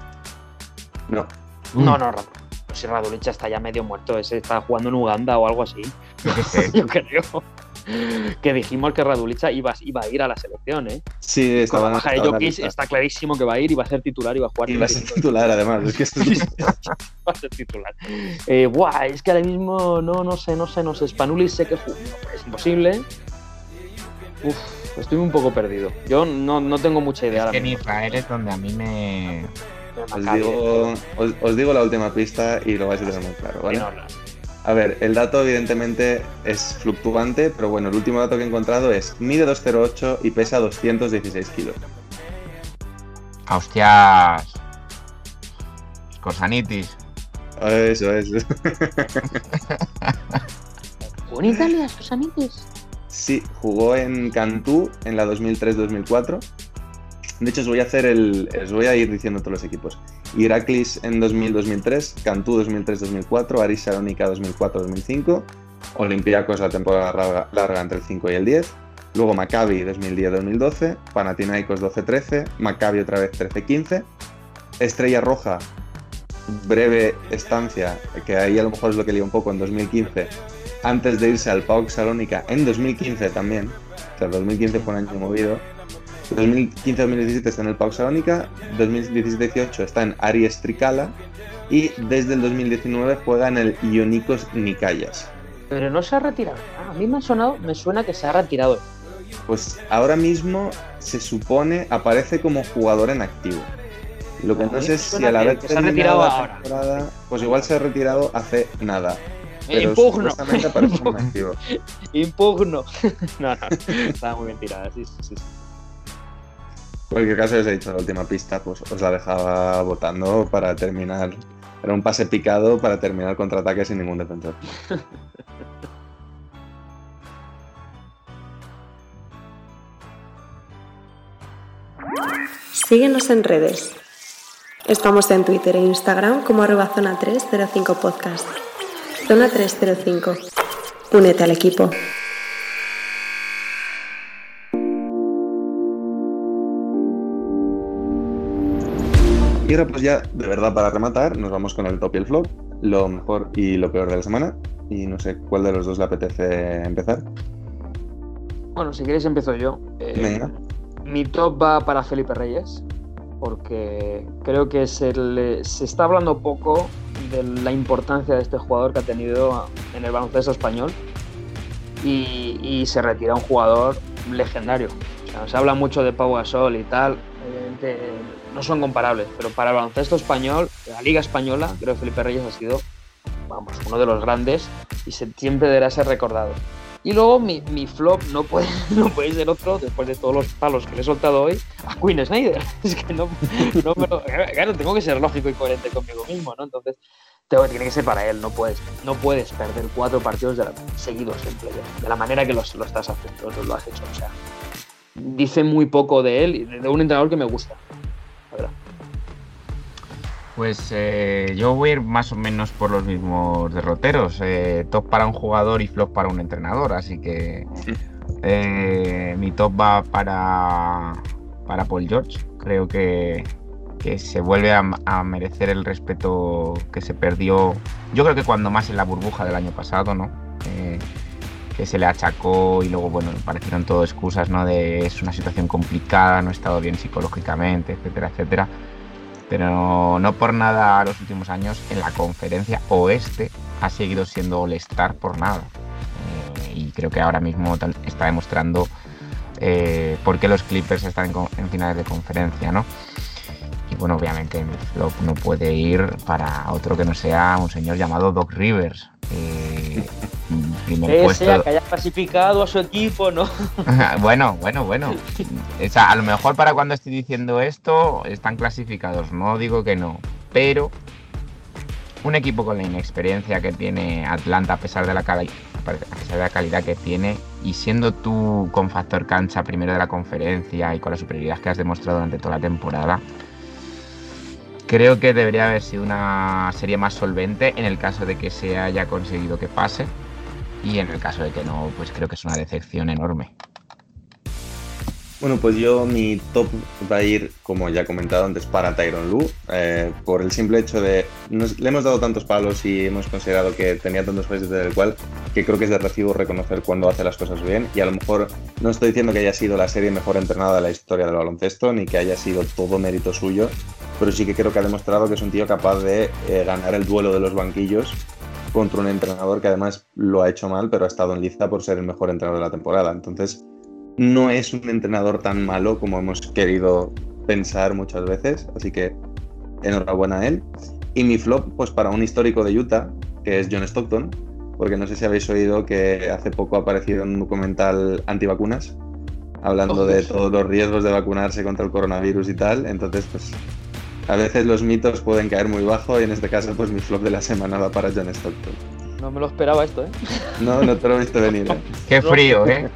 No, No, no, Radu- pues si Radulicha está ya medio muerto, ese está jugando en Uganda o algo así. Yo qué sé. Yo creo. Que dijimos que Radulicha iba, iba a ir a la selección, ¿eh? sí, Con estaba la baja de Jokic está clarísimo que va a ir y va a ser titular y va a jugar. Y va a ser titular además. Es que esto es- va a ser titular. Eh, buah, es que ahora mismo no, no sé, no sé, no sé. Spanulis sé que es imposible. Uf, estoy un poco perdido. Yo no, no tengo mucha idea Es ahora que en. Israel es donde a mí me. de os, digo, os, os digo la última pista y lo vais a tener muy claro. eh. ¿vale? No, no. A ver, el dato evidentemente es fluctuante, pero bueno, el último dato que he encontrado es mide 208 y pesa 216 kilos. Ah, ¡Hostias! Scorsanitis. Eso es. ¿Jugó en Italia, amigos? Sí, jugó en Cantú en la 2003-2004. De hecho, os voy a hacer el. Os voy a ir diciendo todos los equipos. Iraklis en 2000-2003, Cantú 2003-2004, Aris Salónica 2004-2005, Olympiacos la temporada larga, entre el 5 y el 10, luego Maccabi 2010-2012, Panathinaikos 12-13, Maccabi otra vez 13-15, Estrella Roja, breve estancia, que ahí a lo mejor es lo que lío un poco en 2015, antes de irse al PAOK Salónica en 2015 también. O sea, 2015 fue un año movido. 2015-2017 está en el PAOK Salónica, 2017-18 está en Aries Tricala y desde el 2019 juega en el Ionikos Nikayas. Pero no se ha retirado. Ah, a mí me ha sonado, me suena que se ha retirado. Pues ahora mismo se supone aparece como jugador en activo. Lo que no sé es si al haber que se ha la ahora. temporada, pues igual se ha retirado hace nada. Eh, Pero impugno. activo. Impugno. no, no. Estaba muy bien tirada, sí, sí, sí. Cualquier caso, os he dicho la última pista, pues os la dejaba votando para terminar. Era un pase picado para terminar el contraataque sin ningún defensor. Síguenos en redes. Estamos en Twitter e Instagram como arroba zona 305 podcast. Zona 305. Únete al equipo. Y ahora, pues ya, de verdad, para rematar, nos vamos con el top y el flop, lo mejor y lo peor de la semana. Y no sé cuál de los dos le apetece empezar. Bueno, si queréis empiezo yo. Eh, Venga. Mi top va para Felipe Reyes, porque creo que se, le- se está hablando poco de la importancia de este jugador que ha tenido en el baloncesto español y, y se retira un jugador legendario. O sea, se habla mucho de Pau Gasol y tal, obviamente no son comparables, pero para el baloncesto español, la Liga Española, creo que Felipe Reyes ha sido vamos, uno de los grandes y siempre deberá ser recordado. Y luego mi, mi flop no puede, no puede ser otro, después de todos los palos que le he soltado hoy, a Queen Snyder. Es que no, no Claro, tengo que ser lógico y coherente conmigo mismo, ¿no? Entonces, tengo, tiene que ser para él. No puedes, no puedes perder cuatro partidos de la- seguidos en playoff, de la manera que los- lo estás haciendo, lo, has hecho. O sea, dice muy poco de él y de un entrenador que me gusta. Pues eh, yo voy a ir más o menos por los mismos derroteros. eh, top para un jugador y flop para un entrenador. Así que eh, mi top va para, para Paul George. Creo que, que se vuelve a, a merecer el respeto que se perdió. Yo creo que cuando más en la burbuja del año pasado, ¿no? Que se le achacó y luego, bueno, parecieron todo excusas, ¿no? De es una situación complicada, no he estado bien psicológicamente, etcétera, etcétera pero no por nada los últimos años en la conferencia oeste ha seguido siendo All-Star por nada. Eh, y creo que ahora mismo está demostrando eh, por qué los Clippers están en, en finales de conferencia, ¿no? Bueno, obviamente flop no puede ir para otro que no sea un señor llamado Doc Rivers. Eh, Ese puesto- que haya clasificado a su equipo, ¿no? bueno, bueno, bueno. O sea, a lo mejor para cuando estoy diciendo esto están clasificados, no digo que no. Pero un equipo con la inexperiencia que tiene Atlanta a pesar de la, cali- a pesar de la calidad que tiene y siendo tú con factor cancha primero de la conferencia y con la superioridad que has demostrado durante toda la temporada, creo que debería haber sido una serie más solvente en el caso de que se haya conseguido que pase. Y en el caso de que no, pues creo que es una decepción enorme. Bueno, pues yo mi top va a ir, como ya he comentado antes, para Tyron Lu, eh, por el simple hecho de. nos- le hemos dado tantos palos y hemos considerado que tenía tantos jueces del cual que creo que es de recibo reconocer cuando hace las cosas bien. Y a lo mejor no estoy diciendo que haya sido la serie mejor entrenada de la historia del baloncesto, ni que haya sido todo mérito suyo, pero sí que creo que ha demostrado que es un tío capaz de eh, ganar el duelo de los banquillos contra un entrenador que además lo ha hecho mal, pero ha estado en lista por ser el mejor entrenador de la temporada. Entonces no es un entrenador tan malo como hemos querido pensar muchas veces, así que enhorabuena a él. Y mi flop, pues para un histórico de Utah, que es John Stockton, porque no sé si habéis oído que hace poco ha aparecido en un documental antivacunas, hablando Oh, de todos los riesgos de vacunarse contra el coronavirus y tal. Entonces, pues a veces los mitos pueden caer muy bajo y en este caso, pues mi flop de la semana va para John Stockton. No me lo esperaba esto, ¿eh? No, no te lo he visto venir. ¿eh? Qué frío, ¿eh?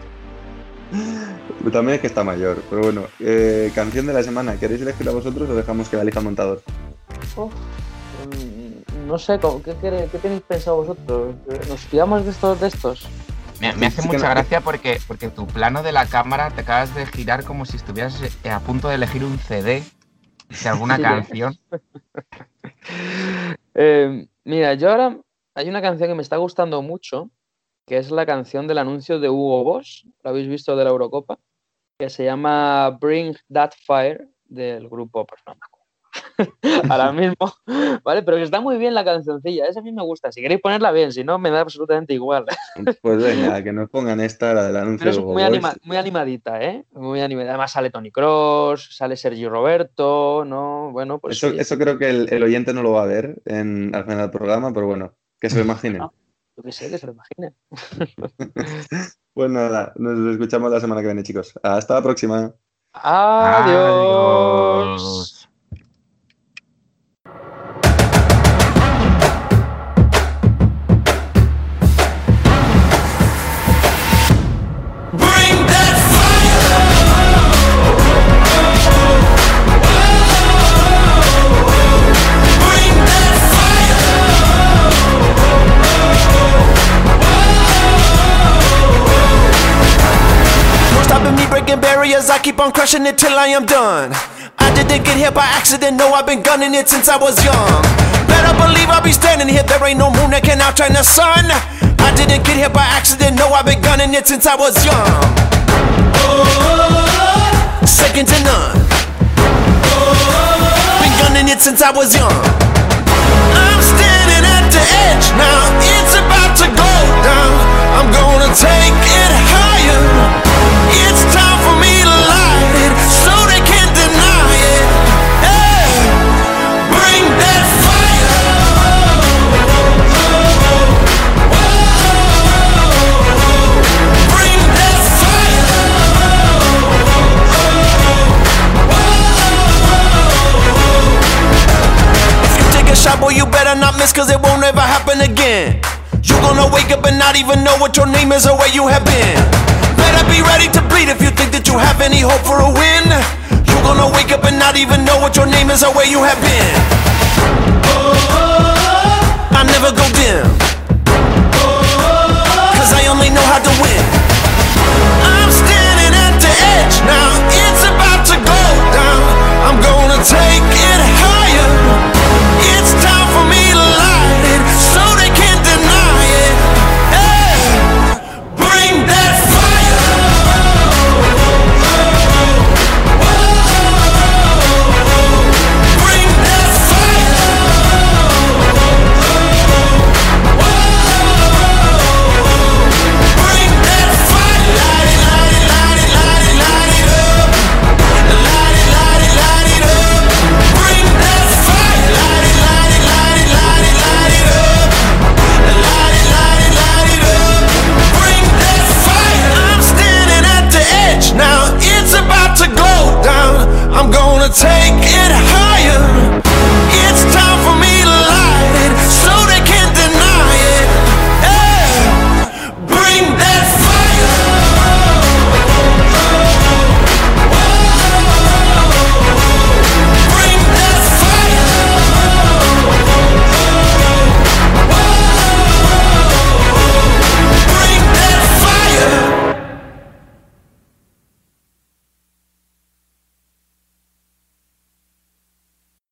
También es que está mayor, pero bueno, eh, canción de la semana, ¿queréis elegirla vosotros o dejamos que la elija el montador? Uf, mm, no sé, ¿cómo- ¿qué, tenéis pensado vosotros? ¿Nos fiamos de estos de estos? Me, me hace Sí, mucha no- gracia porque, porque tu plano de la cámara te acabas de girar como si estuvieras eh, a punto de elegir un CD de alguna Sí. canción. Eh, mira, yo ahora hay una canción que me está gustando mucho, que es la canción del anuncio de Hugo Boss, lo habéis visto de la Eurocopa, que se llama Bring That Fire del grupo, pues no me acuerdo. ahora mismo, ¿vale? Pero que está muy bien la cancioncilla, esa a mí me gusta, si queréis ponerla bien, si no me da absolutamente igual. Pues venga, que nos pongan esta, la del anuncio Pero es muy, anima- muy animadita, ¿eh? Muy animada. Además sale Tony Cross, sale Sergio Roberto, ¿no? Bueno, pues Eso, sí. eso creo que el, el oyente no lo va a ver en, al final del programa, pero bueno, que se lo imaginen. No. Yo qué sé, que se lo imagine. Pues nada, nos escuchamos la semana que viene, chicos. Hasta la próxima. Adiós. Adiós. Breaking barriers. I keep on crushing it till I am done. I didn't get here by accident. No, I've been gunning it since I was young. Better believe I'll be standing here. There ain't no moon that can outshine the sun. I didn't get here by accident. No, I've been gunning it since I was young. Second to none. Been gunning it since I was young. Better cause it won't ever happen again. You gonna wake up and not even know what your name is or where you have been. Better be ready to bleed if you think that you have any hope for a win. You gonna wake up and not even know what your name is or where you have been. I never go dim. Cause I only know how to win. I'm standing at the edge now. It's about to go down. I'm gonna take